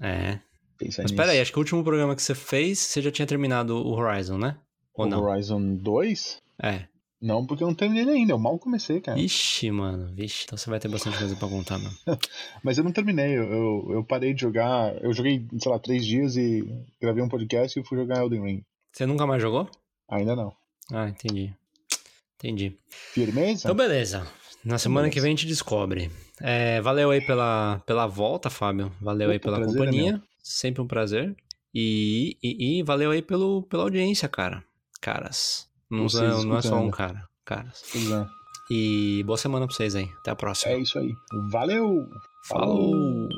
É. Pensa Mas nisso. pera aí, acho que o último programa que você fez, você já tinha terminado o Horizon, né? Ou o não? Horizon 2? É. Não, porque eu não terminei ele ainda, eu mal comecei, cara. Ixi, mano, vixe, então você vai ter bastante coisa pra contar, mano. Mas eu não terminei, eu, eu, parei de jogar, eu joguei, sei lá, três dias e gravei um podcast e fui jogar Elden Ring. Você nunca mais jogou? Ainda não. Ah, entendi. Entendi. Firmeza? Então, beleza. Na semana que vem a gente descobre. É, valeu aí pela, pela volta, Fábio. Valeu Opa, aí pela é companhia. Sempre um prazer. E, e, e valeu aí pelo, pela audiência, cara. Caras. Não, é, não é só um cara. Caras. Pois é. E boa semana pra vocês aí. Até a próxima. É isso aí. Valeu! Falou.